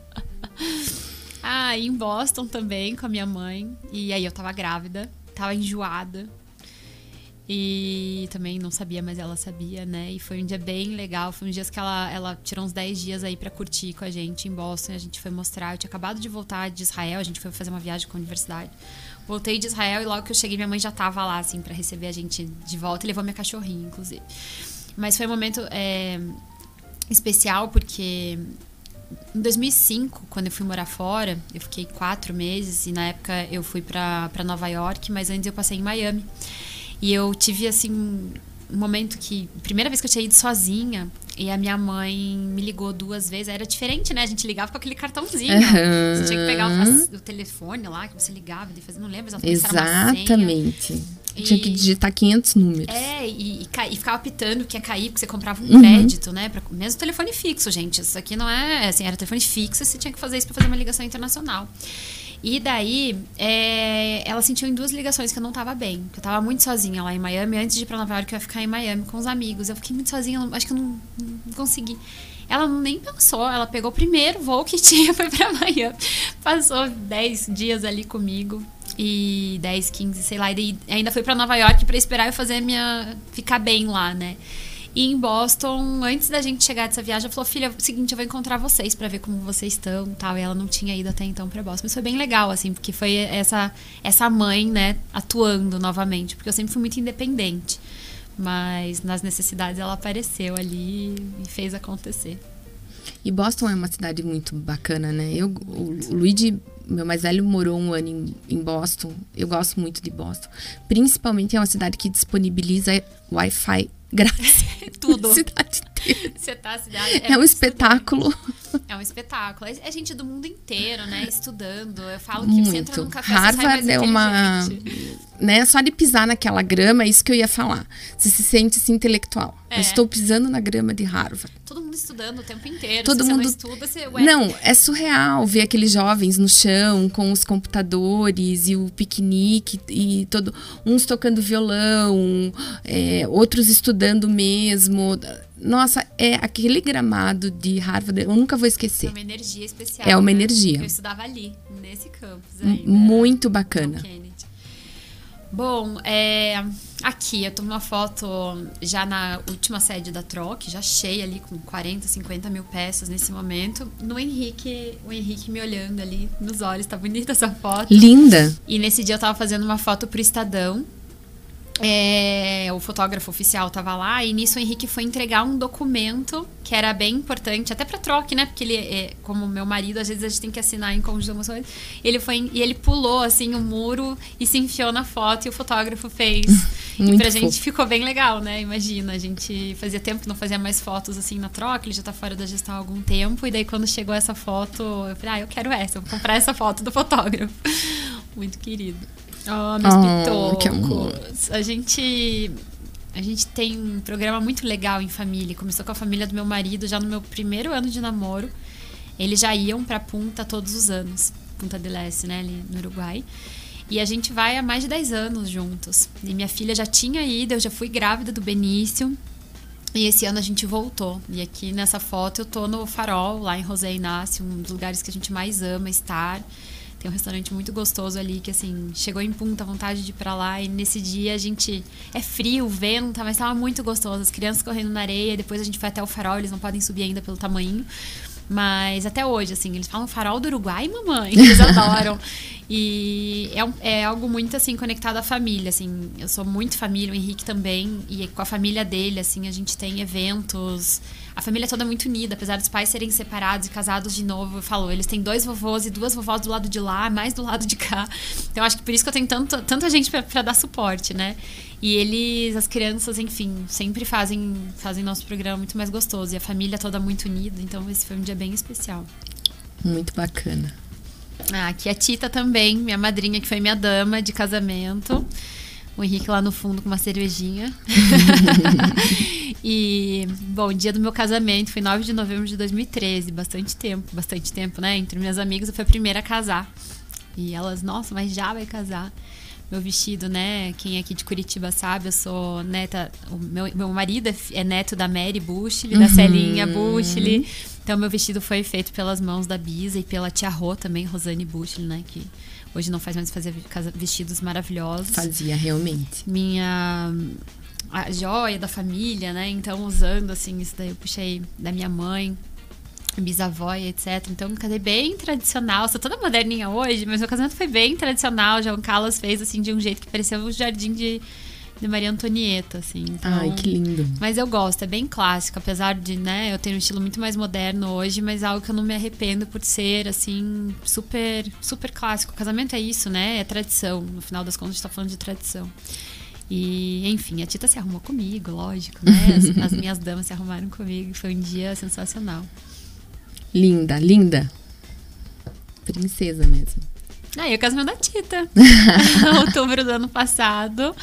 ah, e em Boston também, com a minha mãe. E aí eu tava grávida. tava enjoada. E também não sabia, mas ela sabia, né? E foi um dia bem legal. Foi um dia que ela, ela tirou uns 10 dias aí para curtir com a gente em Boston. A gente foi mostrar. Eu tinha acabado de voltar de Israel, a gente foi fazer uma viagem com a universidade. Voltei de Israel e logo que eu cheguei, minha mãe já tava lá, assim, para receber a gente de volta e levou minha cachorrinha, inclusive. Mas foi um momento é, especial porque em 2005, quando eu fui morar fora, eu fiquei quatro meses e na época eu fui para Nova York, mas antes eu passei em Miami. E eu tive, assim, um momento que. Primeira vez que eu tinha ido sozinha. E a minha mãe me ligou duas vezes. Era diferente, né? A gente ligava com aquele cartãozinho. Uhum. Você tinha que pegar o, o, telefone lá, que você ligava e fazia. Não lembro exatamente. Exatamente. E, tinha que digitar 500 números. É, e, e, e, ficava pitando que ia cair, porque você comprava um uhum. crédito, né? Pra, mesmo telefone fixo, gente. Isso aqui não é. Assim, era telefone fixo, você tinha que fazer isso pra fazer uma ligação internacional. E daí, é, ela sentiu em duas ligações que eu não tava bem. Que eu tava muito sozinha lá em Miami. Antes de ir pra Nova York, eu ia ficar em Miami com os amigos. Eu fiquei muito sozinha, acho que eu não, não consegui. Ela nem pensou, ela pegou o primeiro voo que tinha, foi pra Miami. Passou 10 dias ali comigo. E 10, 15, sei lá. E ainda foi pra Nova York para esperar eu fazer minha. ficar bem lá, né? E em Boston, antes da gente chegar dessa viagem, ela falou: Filha, é o seguinte, eu vou encontrar vocês para ver como vocês estão tal. E ela não tinha ido até então pra Boston. Mas foi bem legal, assim, porque foi essa, essa mãe, né, atuando novamente. Porque eu sempre fui muito independente. Mas nas necessidades ela apareceu ali e fez acontecer. E Boston é uma cidade muito bacana, né? Eu, o Luigi, meu mais velho, morou um ano em, em Boston. Eu gosto muito de Boston. Principalmente é uma cidade que disponibiliza Wi-Fi Grátis. Tudo. cidade inteira. Você tá cidade. É, é um espetáculo. É um espetáculo. É gente do mundo inteiro, né? Estudando. Eu falo que Muito. você entra num café, Harvard é uma. Né, só de pisar naquela grama, é isso que eu ia falar. Você se sente assim, intelectual. É. Eu estou pisando na grama de Harvard. Todo mundo estudando o tempo inteiro. Todo se mundo. Você não, estuda, você... Ué. não, é surreal ver aqueles jovens no chão com os computadores e o piquenique e todo. Uns tocando violão, é, outros estudando mesmo nossa, é aquele gramado de Harvard, eu nunca vou esquecer. É uma energia especial. É uma né? energia. Eu estudava ali, nesse campus. Muito bacana. Bom, é, aqui eu tomo uma foto já na última sede da Troc, já cheia ali com 40, 50 mil peças nesse momento. No Henrique, o Henrique me olhando ali nos olhos, tá bonita essa foto. Linda! E nesse dia eu tava fazendo uma foto pro Estadão é, o fotógrafo oficial estava lá e nisso o Henrique foi entregar um documento que era bem importante, até para troque, né? Porque ele, é, como meu marido, às vezes a gente tem que assinar em conjunto. Ele foi e ele pulou assim o um muro e se enfiou na foto e o fotógrafo fez. e pra fofo. gente ficou bem legal, né? Imagina, a gente fazia tempo que não fazia mais fotos assim na troca, ele já tá fora da gestão há algum tempo. E daí quando chegou essa foto, eu falei, ah, eu quero essa, eu vou comprar essa foto do fotógrafo. Muito querido. Oh, meus oh, pitocos. A gente a gente tem um programa muito legal em família. Começou com a família do meu marido já no meu primeiro ano de namoro. Eles já iam para Punta todos os anos. Punta del Este, né, ali no Uruguai. E a gente vai há mais de 10 anos juntos. E minha filha já tinha ido, eu já fui grávida do Benício. E esse ano a gente voltou. E aqui nessa foto eu tô no Farol, lá em José Inácio, um dos lugares que a gente mais ama estar. Tem um restaurante muito gostoso ali que, assim, chegou em punta, vontade de ir pra lá. E nesse dia a gente. É frio, vento, mas tava muito gostoso. As crianças correndo na areia. Depois a gente foi até o farol, eles não podem subir ainda pelo tamanho. Mas até hoje, assim, eles falam farol do Uruguai, mamãe. Eles adoram. E é, é, algo muito, assim, conectado à família, assim. Eu sou muito família, o Henrique também. E com a família dele, assim, a gente tem eventos a família toda é muito unida, apesar dos pais serem separados e casados de novo. Falou, eles têm dois vovôs e duas vovós do lado de lá, mais do lado de cá. Então acho que por isso que eu tenho tanto, tanta gente para dar suporte, né? E eles, as crianças, enfim, sempre fazem, fazem nosso programa muito mais gostoso. E a família toda muito unida, então esse foi um dia bem especial. Muito bacana. Ah, aqui a Tita também, minha madrinha, que foi minha dama de casamento. O Henrique lá no fundo com uma cervejinha. e, bom, dia do meu casamento foi 9 de novembro de 2013. Bastante tempo, bastante tempo, né? Entre minhas amigas, eu fui a primeira a casar. E elas, nossa, mas já vai casar. Meu vestido, né? Quem é aqui de Curitiba sabe, eu sou neta. O meu, meu marido é, é neto da Mary Bushley, uhum. da Celinha Bushley. Então, meu vestido foi feito pelas mãos da Bisa e pela tia Rô também, Rosane Bush, né? Que hoje não faz mais fazer vestidos maravilhosos. Fazia, realmente. Minha a joia da família, né? Então, usando assim, isso daí eu puxei da minha mãe, bisavó e etc. Então, um casei bem tradicional. Sou toda moderninha hoje, mas meu casamento foi bem tradicional. João Carlos fez assim de um jeito que parecia o jardim de, de Maria Antonieta, assim. Então, Ai, que lindo. Mas eu gosto, é bem clássico, apesar de, né, eu ter um estilo muito mais moderno hoje, mas algo que eu não me arrependo por ser, assim, super, super clássico. O casamento é isso, né? É tradição. No final das contas, a gente tá falando de tradição. E, enfim, a Tita se arrumou comigo, lógico, né? As, as minhas damas se arrumaram comigo. Foi um dia sensacional. Linda, linda. Princesa mesmo. Aí, o casamento da Tita. Outubro do ano passado.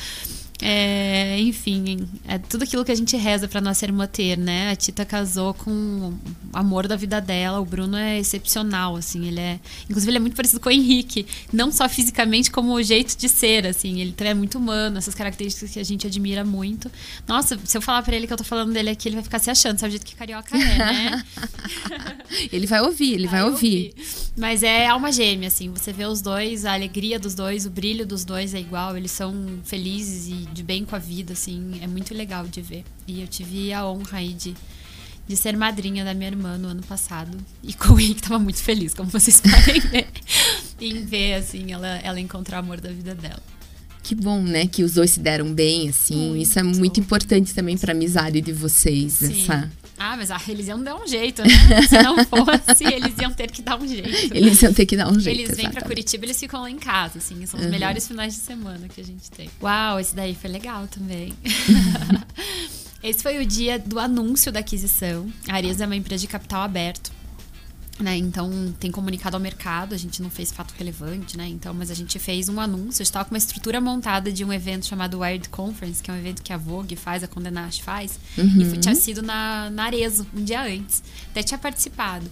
É, enfim, é tudo aquilo que a gente reza para nossa irmã ter, né? A Tita casou com o amor da vida dela. O Bruno é excepcional, assim. Ele é, inclusive, ele é muito parecido com o Henrique, não só fisicamente, como o jeito de ser, assim. Ele é muito humano, essas características que a gente admira muito. Nossa, se eu falar para ele que eu tô falando dele aqui, ele vai ficar se achando, sabe o jeito que carioca é, né? ele vai ouvir, ele vai, vai ouvir. ouvir. Mas é alma gêmea, assim. Você vê os dois, a alegria dos dois, o brilho dos dois é igual. Eles são felizes e de bem com a vida, assim, é muito legal de ver. E eu tive a honra aí de, de ser madrinha da minha irmã no ano passado. E com o Henrique tava muito feliz, como vocês podem ver, em ver, assim, ela, ela encontrar o amor da vida dela. Que bom, né? Que os dois se deram bem, assim. Muito. Isso é muito importante também pra amizade de vocês. Sim. Essa ah, mas ah, eles iam dar um jeito, né? Se não fosse, eles iam ter que dar um jeito. Eles iam ter que dar um jeito. Eles vêm para Curitiba, eles ficam lá em casa, assim. São os uhum. melhores finais de semana que a gente tem. Uau, esse daí foi legal também. esse foi o dia do anúncio da aquisição. A Arisa é uma empresa de capital aberto. Né? Então tem comunicado ao mercado, a gente não fez fato relevante, né? Então, mas a gente fez um anúncio, estava com uma estrutura montada de um evento chamado Wired Conference, que é um evento que a Vogue faz, a Condé Nast faz, uhum. e tinha sido na, na Arezo um dia antes. Até tinha participado.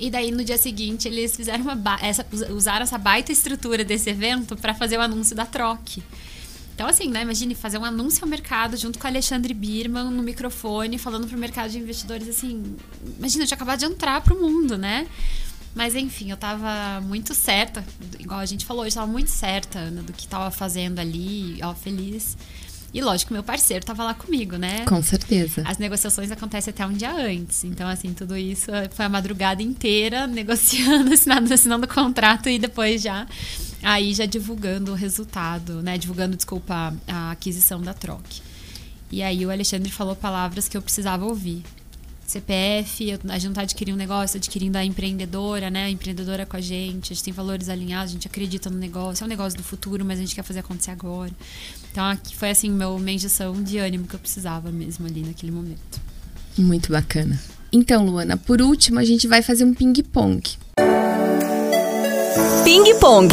E daí no dia seguinte eles fizeram uma essa, usaram essa baita estrutura desse evento para fazer o anúncio da troque. Então, assim, né? Imagine fazer um anúncio ao mercado junto com o Alexandre Birman no microfone, falando pro mercado de investidores assim. Imagina, eu tinha acabado de entrar pro mundo, né? Mas enfim, eu tava muito certa, igual a gente falou, eu tava muito certa né, do que tava fazendo ali, ó, feliz. E lógico, meu parceiro tava lá comigo, né? Com certeza. As negociações acontecem até um dia antes. Então, assim, tudo isso foi a madrugada inteira negociando, assinando, assinando o contrato e depois já aí já divulgando o resultado, né? Divulgando, desculpa, a aquisição da troque. E aí o Alexandre falou palavras que eu precisava ouvir. CPF, a gente não está adquirindo um negócio, adquirindo a empreendedora, né? A empreendedora com a gente, a gente tem valores alinhados, a gente acredita no negócio, é um negócio do futuro, mas a gente quer fazer acontecer agora. Então, aqui foi assim, meu, minha injeção de ânimo que eu precisava mesmo ali naquele momento. Muito bacana. Então, Luana, por último, a gente vai fazer um ping-pong. Ping-pong.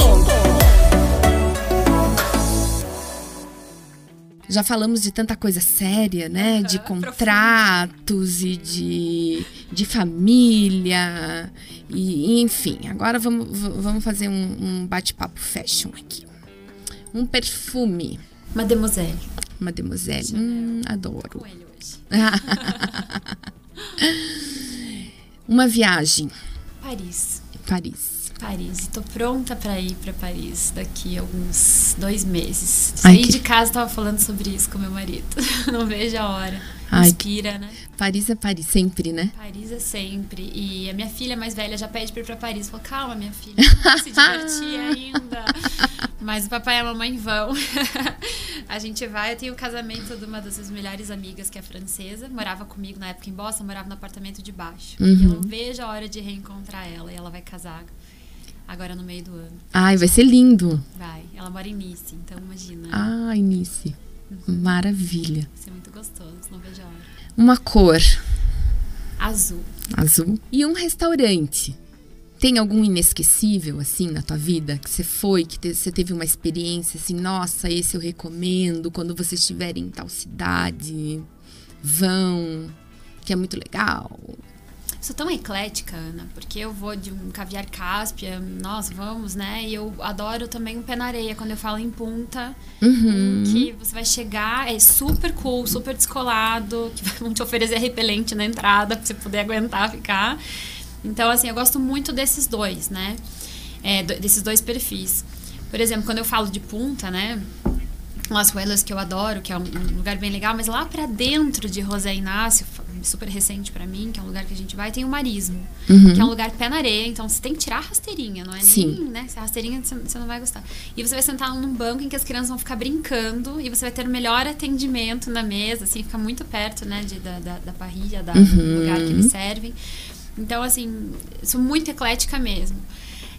Já falamos de tanta coisa séria, né? De contratos e de, de família. E, enfim, agora vamos, vamos fazer um, um bate-papo fashion aqui. Um perfume. Mademoiselle. Mademoiselle. Hum, adoro. Uma viagem. Paris. Paris. Paris. Estou pronta para ir para Paris daqui a alguns dois meses. Saí que... de casa tava falando sobre isso com meu marido. Não vejo a hora. Ai, Inspira, né? Paris é Paris sempre, né? Paris é sempre. E a minha filha mais velha já pede pra ir pra Paris. Falou, calma, minha filha, se divertir ainda. Mas o papai e a mamãe vão. a gente vai. Eu tenho o casamento de uma das minhas melhores amigas, que é francesa. Morava comigo na época em Boston, morava no apartamento de baixo. Uhum. E eu não vejo a hora de reencontrar ela. E ela vai casar agora no meio do ano. Ai, vai ser lindo. Vai. Ela mora em Nice, então imagina. Ah, em Nice. Uhum. Maravilha. Vai ser muito gostoso, não vejo a hora. Uma cor. Azul. Azul. E um restaurante. Tem algum inesquecível, assim, na tua vida? Que você foi, que te, você teve uma experiência assim, nossa, esse eu recomendo quando vocês estiverem em tal cidade. Vão, que é muito legal. Sou tão eclética, Ana, porque eu vou de um caviar cáspia, nós vamos, né? E eu adoro também um pé na areia, quando eu falo em punta, Uhum. que você vai chegar, é super cool, super descolado, que vão te oferecer repelente na entrada pra você poder aguentar ficar. Então, assim, eu gosto muito desses dois, né? É, desses dois perfis. Por exemplo, quando eu falo de punta, né? Las Huelas, que eu adoro, que é um, um lugar bem legal, mas lá pra dentro de José Inácio, super recente pra mim, que é um lugar que a gente vai, tem o Marismo, que é um lugar pé na areia, então você tem que tirar a rasteirinha, não é Sim. nem, né? Se a rasteirinha você você não vai gostar. E você vai sentar num banco em que as crianças vão ficar brincando e você vai ter o melhor atendimento na mesa, assim, fica muito perto, né, de, da, da, da parrilha, da, do lugar que eles servem. Então, assim, sou muito eclética mesmo.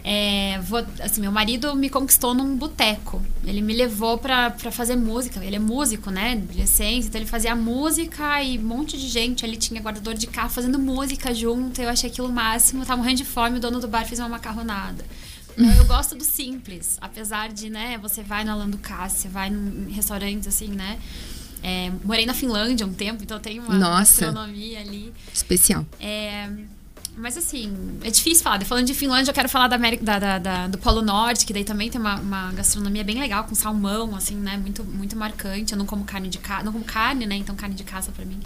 É, vou, assim, meu marido me conquistou num boteco. Ele me levou pra, pra fazer música. Ele é músico, né? De licença. Então ele fazia música e um monte de gente ali tinha guardador de carro fazendo música junto. Eu achei aquilo o máximo. Tava morrendo de fome, o dono do bar fez uma macarronada. Então, eu gosto do simples. Apesar de, né, você vai no Alan do Cássia, vai num- em restaurantes assim, né? É, morei na Finlândia um tempo, então tem uma Nossa. gastronomia ali. Especial. É, mas assim, é difícil falar. Falando de Finlândia, eu quero falar da América, da, da- da- do Polo Norte, que daí também tem uma, uma gastronomia bem legal, com salmão, assim, né? Muito, muito marcante. Eu não como carne de caça. Não como carne, né? Então carne de caça pra mim.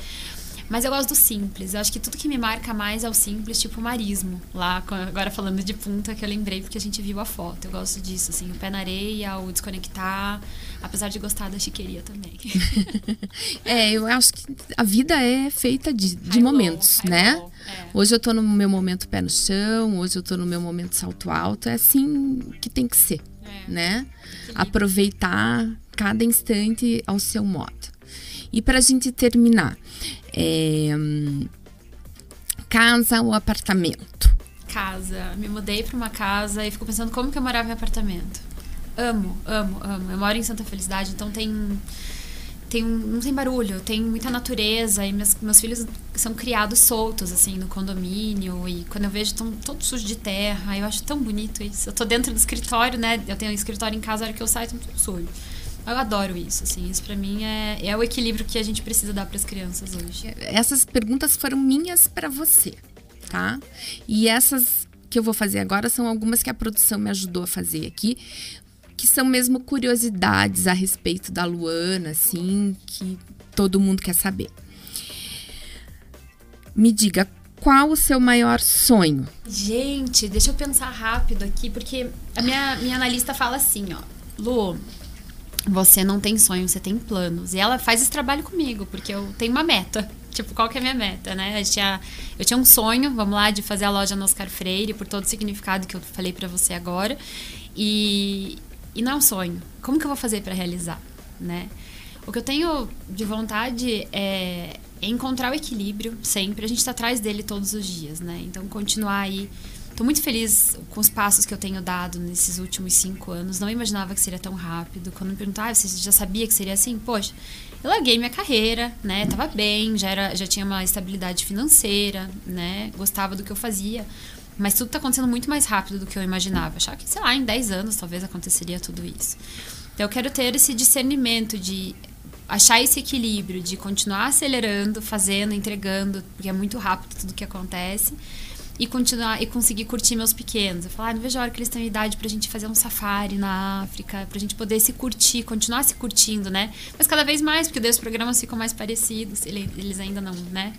Mas eu gosto do simples. Eu acho que tudo que me marca mais é o simples, tipo o marismo. Lá, agora falando de punta, que eu lembrei porque a gente viu a foto. Eu gosto disso, assim, o pé na areia, o desconectar. Apesar de gostar da chiqueria também. É, eu acho que a vida é feita de, de low, momentos, high né? low, é. Hoje eu tô no meu momento pé no chão, hoje eu tô no meu momento salto alto. É assim que tem que ser, É. né? Aproveitar cada instante ao seu modo. E pra gente terminar, é, casa ou apartamento? casa. Me mudei pra uma casa e fico pensando como que eu morava em apartamento. Amo, amo, amo. Eu moro em Santa Felicidade, então tem tem não tem barulho, tem muita natureza e meus, meus filhos são criados soltos assim no condomínio e quando eu vejo estão todos sujos de terra, eu acho tão bonito isso. Eu tô dentro do escritório, né? Eu tenho um escritório em casa, a hora que eu saio, estão tudo sujo. Eu adoro isso, assim. Isso pra mim é, é o equilíbrio que a gente precisa dar pras crianças hoje. Essas perguntas foram minhas pra você, tá? E essas que eu vou fazer agora são algumas que a produção me ajudou a fazer aqui, que são mesmo curiosidades a respeito da Luana, assim, que todo mundo quer saber. Me diga, qual o seu maior sonho? Gente, deixa eu pensar rápido aqui, porque a minha, minha analista fala assim, ó. Lu, você não tem sonho, você tem planos. E ela faz esse trabalho comigo, porque eu tenho uma meta. Tipo, qual que é a minha meta, né? Eu tinha, eu tinha um sonho, vamos lá, de fazer a loja no Oscar Freire, por todo o significado que eu falei pra você agora. E, e não é um sonho. Como que eu vou fazer pra realizar, né? O que eu tenho de vontade é, é encontrar o equilíbrio sempre. A gente está atrás dele todos os dias, né? Então, continuar aí. Tô muito feliz com os passos que eu tenho dado nesses últimos cinco anos. Não imaginava que seria tão rápido. Quando me perguntaram, ah, você já sabia que seria assim? Poxa, eu larguei minha carreira, né? Tava bem, já, era, já tinha uma estabilidade financeira, né? Gostava do que eu fazia. Mas tudo tá acontecendo muito mais rápido do que eu imaginava. Achava que, sei lá, em 10 anos talvez aconteceria tudo isso. Então eu quero ter esse discernimento de achar esse equilíbrio, de continuar acelerando, fazendo, entregando, porque é muito rápido tudo que acontece. E continuar e conseguir curtir meus pequenos. Eu falo, ah, não vejo a hora que eles tenham idade pra gente fazer um safari na África, pra gente poder se curtir, continuar se curtindo, né? Mas cada vez mais, porque daí os programas ficam mais parecidos, ele- eles ainda não, né?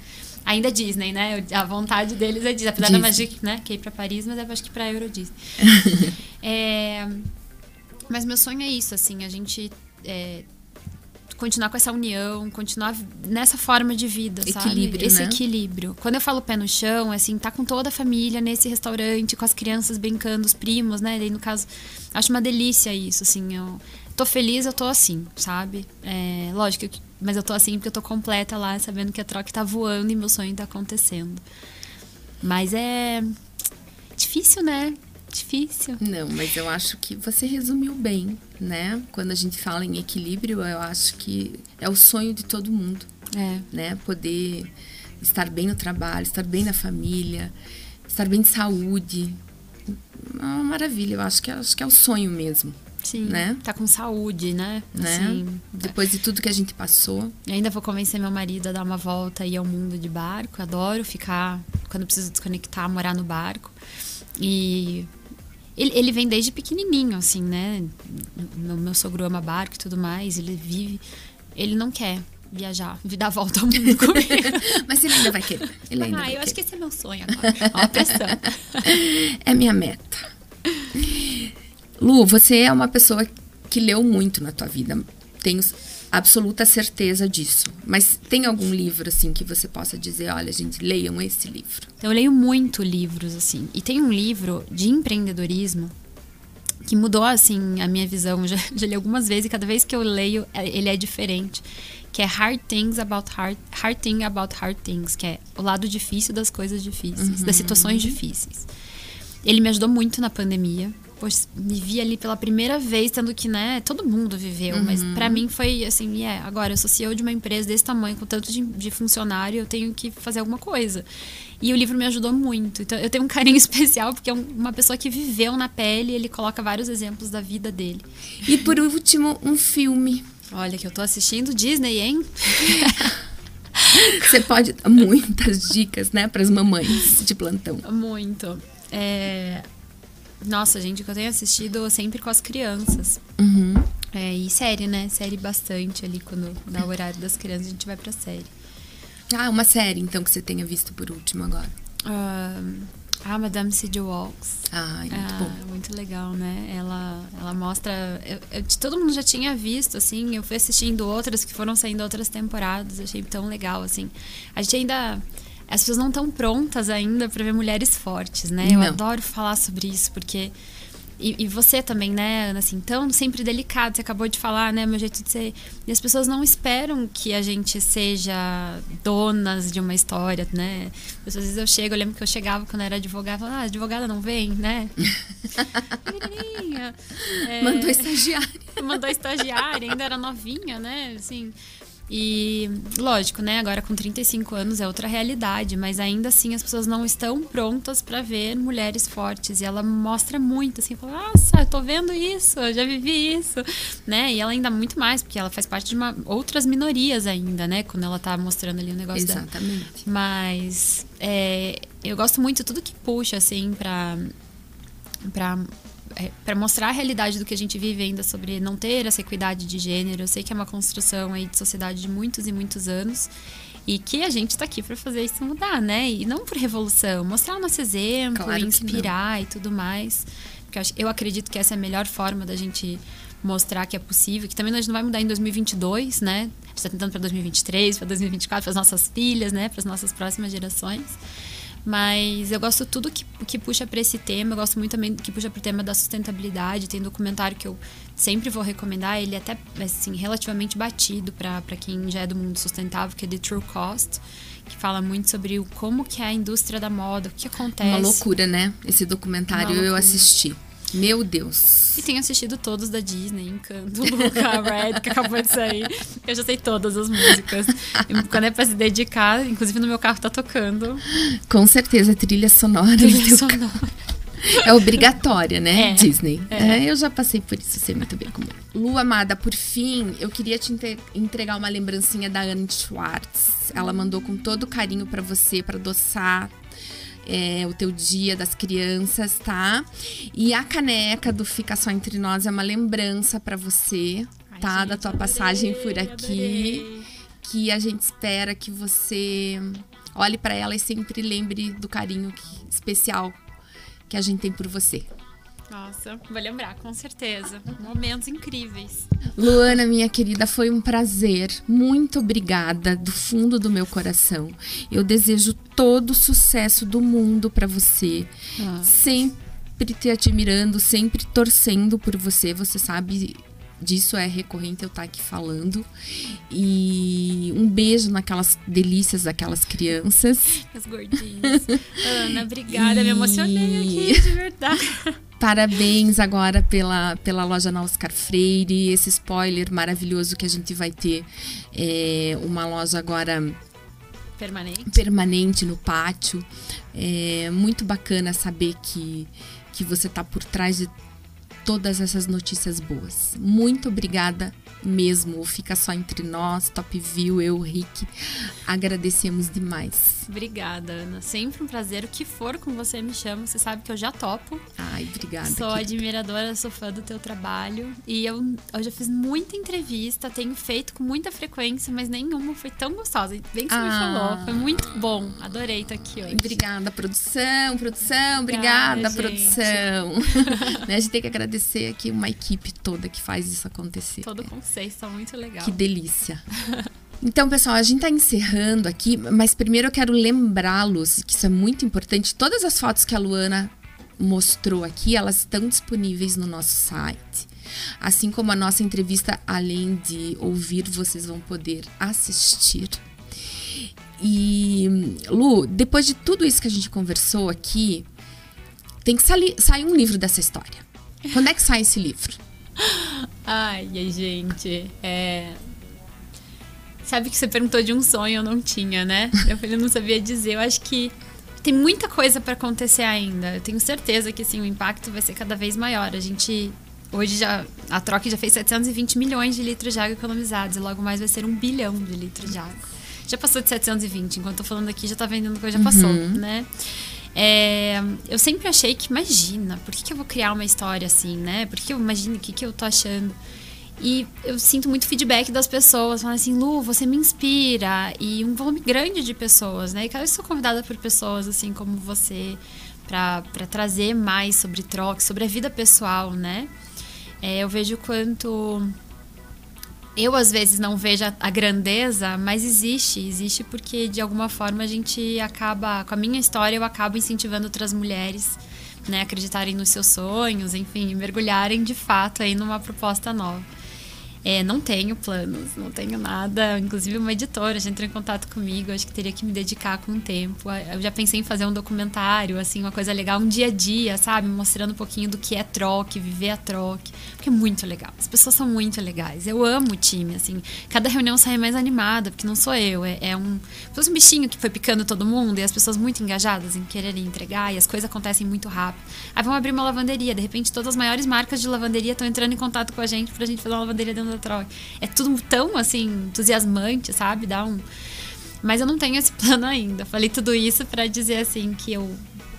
Ainda é Disney, né? A vontade deles é Disney. Apesar da Disney. Magic, né? Que é ir pra Paris, mas eu acho que pra Euro Disney. é, mas meu sonho é isso, assim, a gente é, continuar com essa união, continuar nessa forma de vida, sabe? Equilíbrio, Esse né? equilíbrio. Quando eu falo pé no chão, é assim, tá com toda a família nesse restaurante, com as crianças brincando, os primos, né? Daí, no caso, acho uma delícia isso, assim, eu tô feliz, eu tô assim, sabe? É, lógico, mas eu tô assim porque eu tô completa lá, sabendo que a troca tá voando e meu sonho tá acontecendo. Mas é difícil, né? Difícil. Não, mas eu acho que você resumiu bem, né? Quando a gente fala em equilíbrio, eu acho que é o sonho de todo mundo, É. né? Poder estar bem no trabalho, estar bem na família, estar bem de saúde. É uma maravilha, eu acho que, acho que é o sonho mesmo, Sim. Né? Tá com saúde, né? né? Assim, Depois de tudo que a gente passou. Eu ainda vou convencer meu marido a dar uma volta e ir ao mundo de barco. Adoro ficar quando preciso desconectar, morar no barco. E ele, ele vem desde pequenininho, assim, né? Meu, meu sogro ama barco e tudo mais, ele vive. Ele não quer viajar, dar a volta ao mundo comigo. Mas ele ainda vai querer. Ele ainda ah, eu querer. acho que esse é meu sonho agora. Ó, a pressão. É minha meta. Lu, você é uma pessoa que leu muito na tua vida. Tenho absoluta certeza disso. Mas tem algum livro, assim, que você possa dizer, olha, gente, leiam esse livro. Eu leio muito livros, assim. E tem um livro de empreendedorismo que mudou, assim, a minha visão. Já, já li algumas vezes e cada vez que eu leio, é- ele é diferente. Que é Hard Things About Hard, hard Thing About Hard Things. Que é o lado difícil das coisas difíceis, das situações difíceis. Ele me ajudou muito na pandemia. Pois me vi ali pela primeira vez, tendo que, né, todo mundo viveu, mas pra mim foi assim, é, agora eu sou CEO de uma empresa desse tamanho, com tanto de, de funcionário, eu tenho que fazer alguma coisa. E o livro me ajudou muito. Então eu tenho um carinho especial, porque é um- uma pessoa que viveu na pele, ele coloca vários exemplos da vida dele. E por último, um filme. Olha, que eu tô assistindo Disney, hein? Você pode dar muitas dicas, né, para as mamães de plantão. Muito. É... Nossa, gente, o que eu tenho assistido sempre com as crianças. Uhum. É, e série, né? Série bastante ali, quando dá o horário das crianças, a gente vai pra série. Ah, uma série, então, que você tenha visto por último agora. Ah, a Madame C.J. Walks. Ai, muito Ah, bom. muito legal, né? Ela, ela mostra. eu- eu- todo mundo já tinha visto, assim. Eu fui assistindo outras que foram saindo outras temporadas. Achei tão legal, assim. A gente ainda. As pessoas não estão prontas ainda para ver mulheres fortes, né? Eu Não. adoro falar sobre isso, porque. E, e você também, né, Ana? Assim, tão sempre delicado. Você acabou de falar, né? Meu jeito de ser. E as pessoas não esperam que a gente seja donas de uma história, né? Às vezes eu chego, eu lembro que eu chegava quando era advogada, falava, ah, advogada não vem, né? É, Mandou estagiário. mandou estagiária, ainda era novinha, né? Assim. E, lógico, né? Agora com 35 anos é outra realidade, mas ainda assim as pessoas não estão prontas para ver mulheres fortes. E ela mostra muito, assim, fala, nossa, eu tô vendo isso, eu já vivi isso, né? E ela ainda muito mais, porque ela faz parte de uma, outras minorias ainda, né? Quando ela tá mostrando ali o negócio dela. Exatamente. Mas é, eu gosto muito de tudo que puxa, assim, pra, pra, é, pra mostrar a realidade do que a gente vive ainda sobre não ter essa equidade de gênero. Eu sei que é uma construção aí de sociedade de muitos e muitos anos. E que a gente tá aqui para fazer isso mudar, né? E não por revolução, mostrar o nosso exemplo, Claro inspirar e tudo mais. Porque eu, acredito que essa é a melhor forma da gente mostrar que é possível, que também a gente não vai mudar em 2022, né? A gente tá tentando para 2023, para 2024, para as nossas filhas, né? Para as nossas próximas gerações. Mas eu gosto tudo que, que puxa para esse tema. Eu gosto muito também que puxa para o tema da sustentabilidade. Tem documentário que eu sempre vou recomendar. Ele é até assim, relativamente batido para quem já é do mundo sustentável, que é The True Cost, que fala muito sobre o, como que é a indústria da moda, o que acontece. Uma loucura, né? Esse documentário eu assisti. Meu Deus. E tenho assistido todos da Disney, Encanto, Luca, Red, que acabou de sair. Eu já sei todas as músicas. E quando é pra se dedicar, inclusive no meu carro tá tocando. Com certeza, trilha sonora. Trilha sonora. É obrigatória, né? É, Disney. é. É, eu já passei por isso, sei muito bem como é. Lu, amada, por fim, eu queria te entregar uma lembrancinha da Anne Schwartz. Ela mandou com todo carinho pra você, pra adoçar é, o teu dia das crianças, tá? E a caneca do Fica Só Entre Nós é uma lembrança pra você, Ai, tá? gente, da tua adorei, passagem por aqui. adorei. Que a gente espera que você olhe pra ela e sempre lembre do carinho que- especial que a gente tem por você. Nossa, vou lembrar, com certeza. Momentos incríveis. Luana, minha querida, foi um prazer. Muito obrigada do fundo do meu coração. Eu desejo todo o sucesso do mundo pra você. Ah. Sempre te admirando, sempre torcendo por você. Você sabe disso é recorrente eu estar aqui falando. E um beijo naquelas delícias daquelas crianças. As gordinhas. Ana, obrigada. Me emocionei E- aqui, de verdade. Parabéns agora pela, pela loja na Oscar Freire, esse spoiler maravilhoso que a gente vai ter. É, uma loja agora Permanente. permanente no pátio. É muito bacana saber que, que você tá por trás de todas essas notícias boas. Muito obrigada mesmo. Fica só entre nós, Top View, eu, Rick. Agradecemos demais. Obrigada, Ana. Sempre um prazer. O que for com você, me chama. Você sabe que eu já topo. Ai, obrigada. Sou querida. admiradora, sou fã do teu trabalho. E eu, eu já fiz muita entrevista, tenho feito com muita frequência, mas nenhuma foi tão gostosa. Bem que você ah. me falou. Foi muito bom. Adorei estar aqui hoje. Obrigada, produção, produção. Obrigada, obrigada produção. né, a gente tem que agradecer aqui uma equipe toda que faz isso acontecer. Todo conceito vocês, estão muito legal. Que delícia. Então, pessoal, a gente está encerrando aqui, mas primeiro eu quero lembrá-los que isso é muito importante. Todas as fotos que a Luana mostrou aqui, elas estão disponíveis no nosso site. Assim como a nossa entrevista, além de ouvir, vocês vão poder assistir. E, Lu, depois de tudo isso que a gente conversou aqui, tem que sair um livro dessa história. Quando é que sai esse livro? Ai, gente, é. Sabe que você perguntou de um sonho, eu não tinha, né? Eu falei, não sabia dizer. Eu acho que tem muita coisa para acontecer ainda. Eu tenho certeza que assim, o impacto vai ser cada vez maior. A gente hoje já a troca já fez 720 milhões de litros de água economizados e logo mais vai ser um bilhão de litros de água. Já passou de 720, enquanto eu tô falando aqui já tá vendendo coisa já passou, uhum. né? É, eu sempre achei que, imagina, por que, que eu vou criar uma história assim, né? Por que eu imagino o que, que eu tô achando? E eu sinto muito feedback das pessoas, falando assim, Lu, você me inspira. E um volume grande de pessoas, né? E cada vez sou convidada por pessoas assim como você para trazer mais sobre troca, sobre a vida pessoal, né? É, eu vejo quanto eu às vezes não vejo a, grandeza, mas existe, existe porque de alguma forma a gente acaba, com a minha história, eu acabo incentivando outras mulheres, né, acreditarem nos seus sonhos, enfim, mergulharem de fato aí numa proposta nova. É, não tenho planos, não tenho nada. Inclusive, uma editora já entrou em contato comigo. Acho que teria que me dedicar com o tempo. Eu já pensei em fazer um documentário, assim, uma coisa legal, um dia a dia, sabe? Mostrando um pouquinho do que é troque, viver a troque. Porque é muito legal. As pessoas são muito legais. Eu amo o time, assim. Cada reunião sai mais animada, porque não sou eu. É, é um. Um bichinho que foi picando todo mundo e as pessoas muito engajadas em quererem entregar e as coisas acontecem muito rápido. Aí vamos abrir uma lavanderia. De repente, todas as maiores marcas de lavanderia estão entrando em contato com a gente pra gente fazer uma lavanderia dentro troca. É tudo tão, assim, entusiasmante, sabe? Dá um. Mas eu não tenho esse plano ainda. Falei tudo isso para dizer, assim, que eu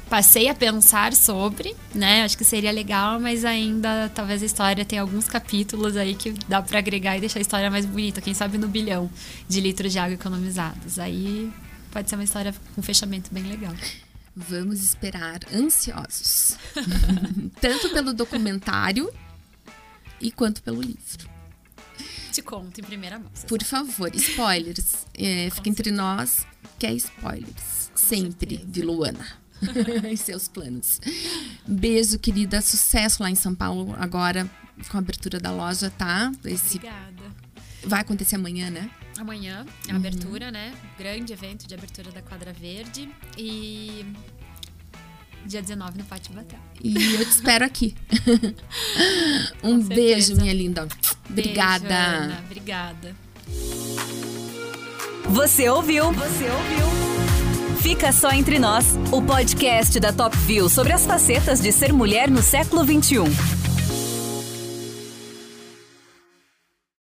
passei a pensar sobre, né? Acho que seria legal, mas ainda talvez a história tenha alguns capítulos aí que dá para agregar e deixar a história mais bonita, quem sabe no bilhão de litros de água economizados. Aí pode ser uma história com um fechamento bem legal. Vamos esperar ansiosos. Tanto pelo documentário e quanto pelo livro te conto em primeira mão. Por sabe? favor, spoilers. É, fica entre nós, que é spoilers. Sempre, de Luana. e seus planos. Beijo, querida. Sucesso lá em São Paulo agora com a abertura da loja, tá? Esse... Obrigada. Vai acontecer amanhã, né? Amanhã, a uhum. abertura, né? Grande evento de abertura da Quadra Verde. E dia 19 no Pátio Batel. E eu te espero aqui. um beijo, minha linda. Obrigada. Beijo, Ana. Obrigada. Você ouviu? Você ouviu? Fica só entre nós, o podcast da Top View sobre as facetas de ser mulher no século 21.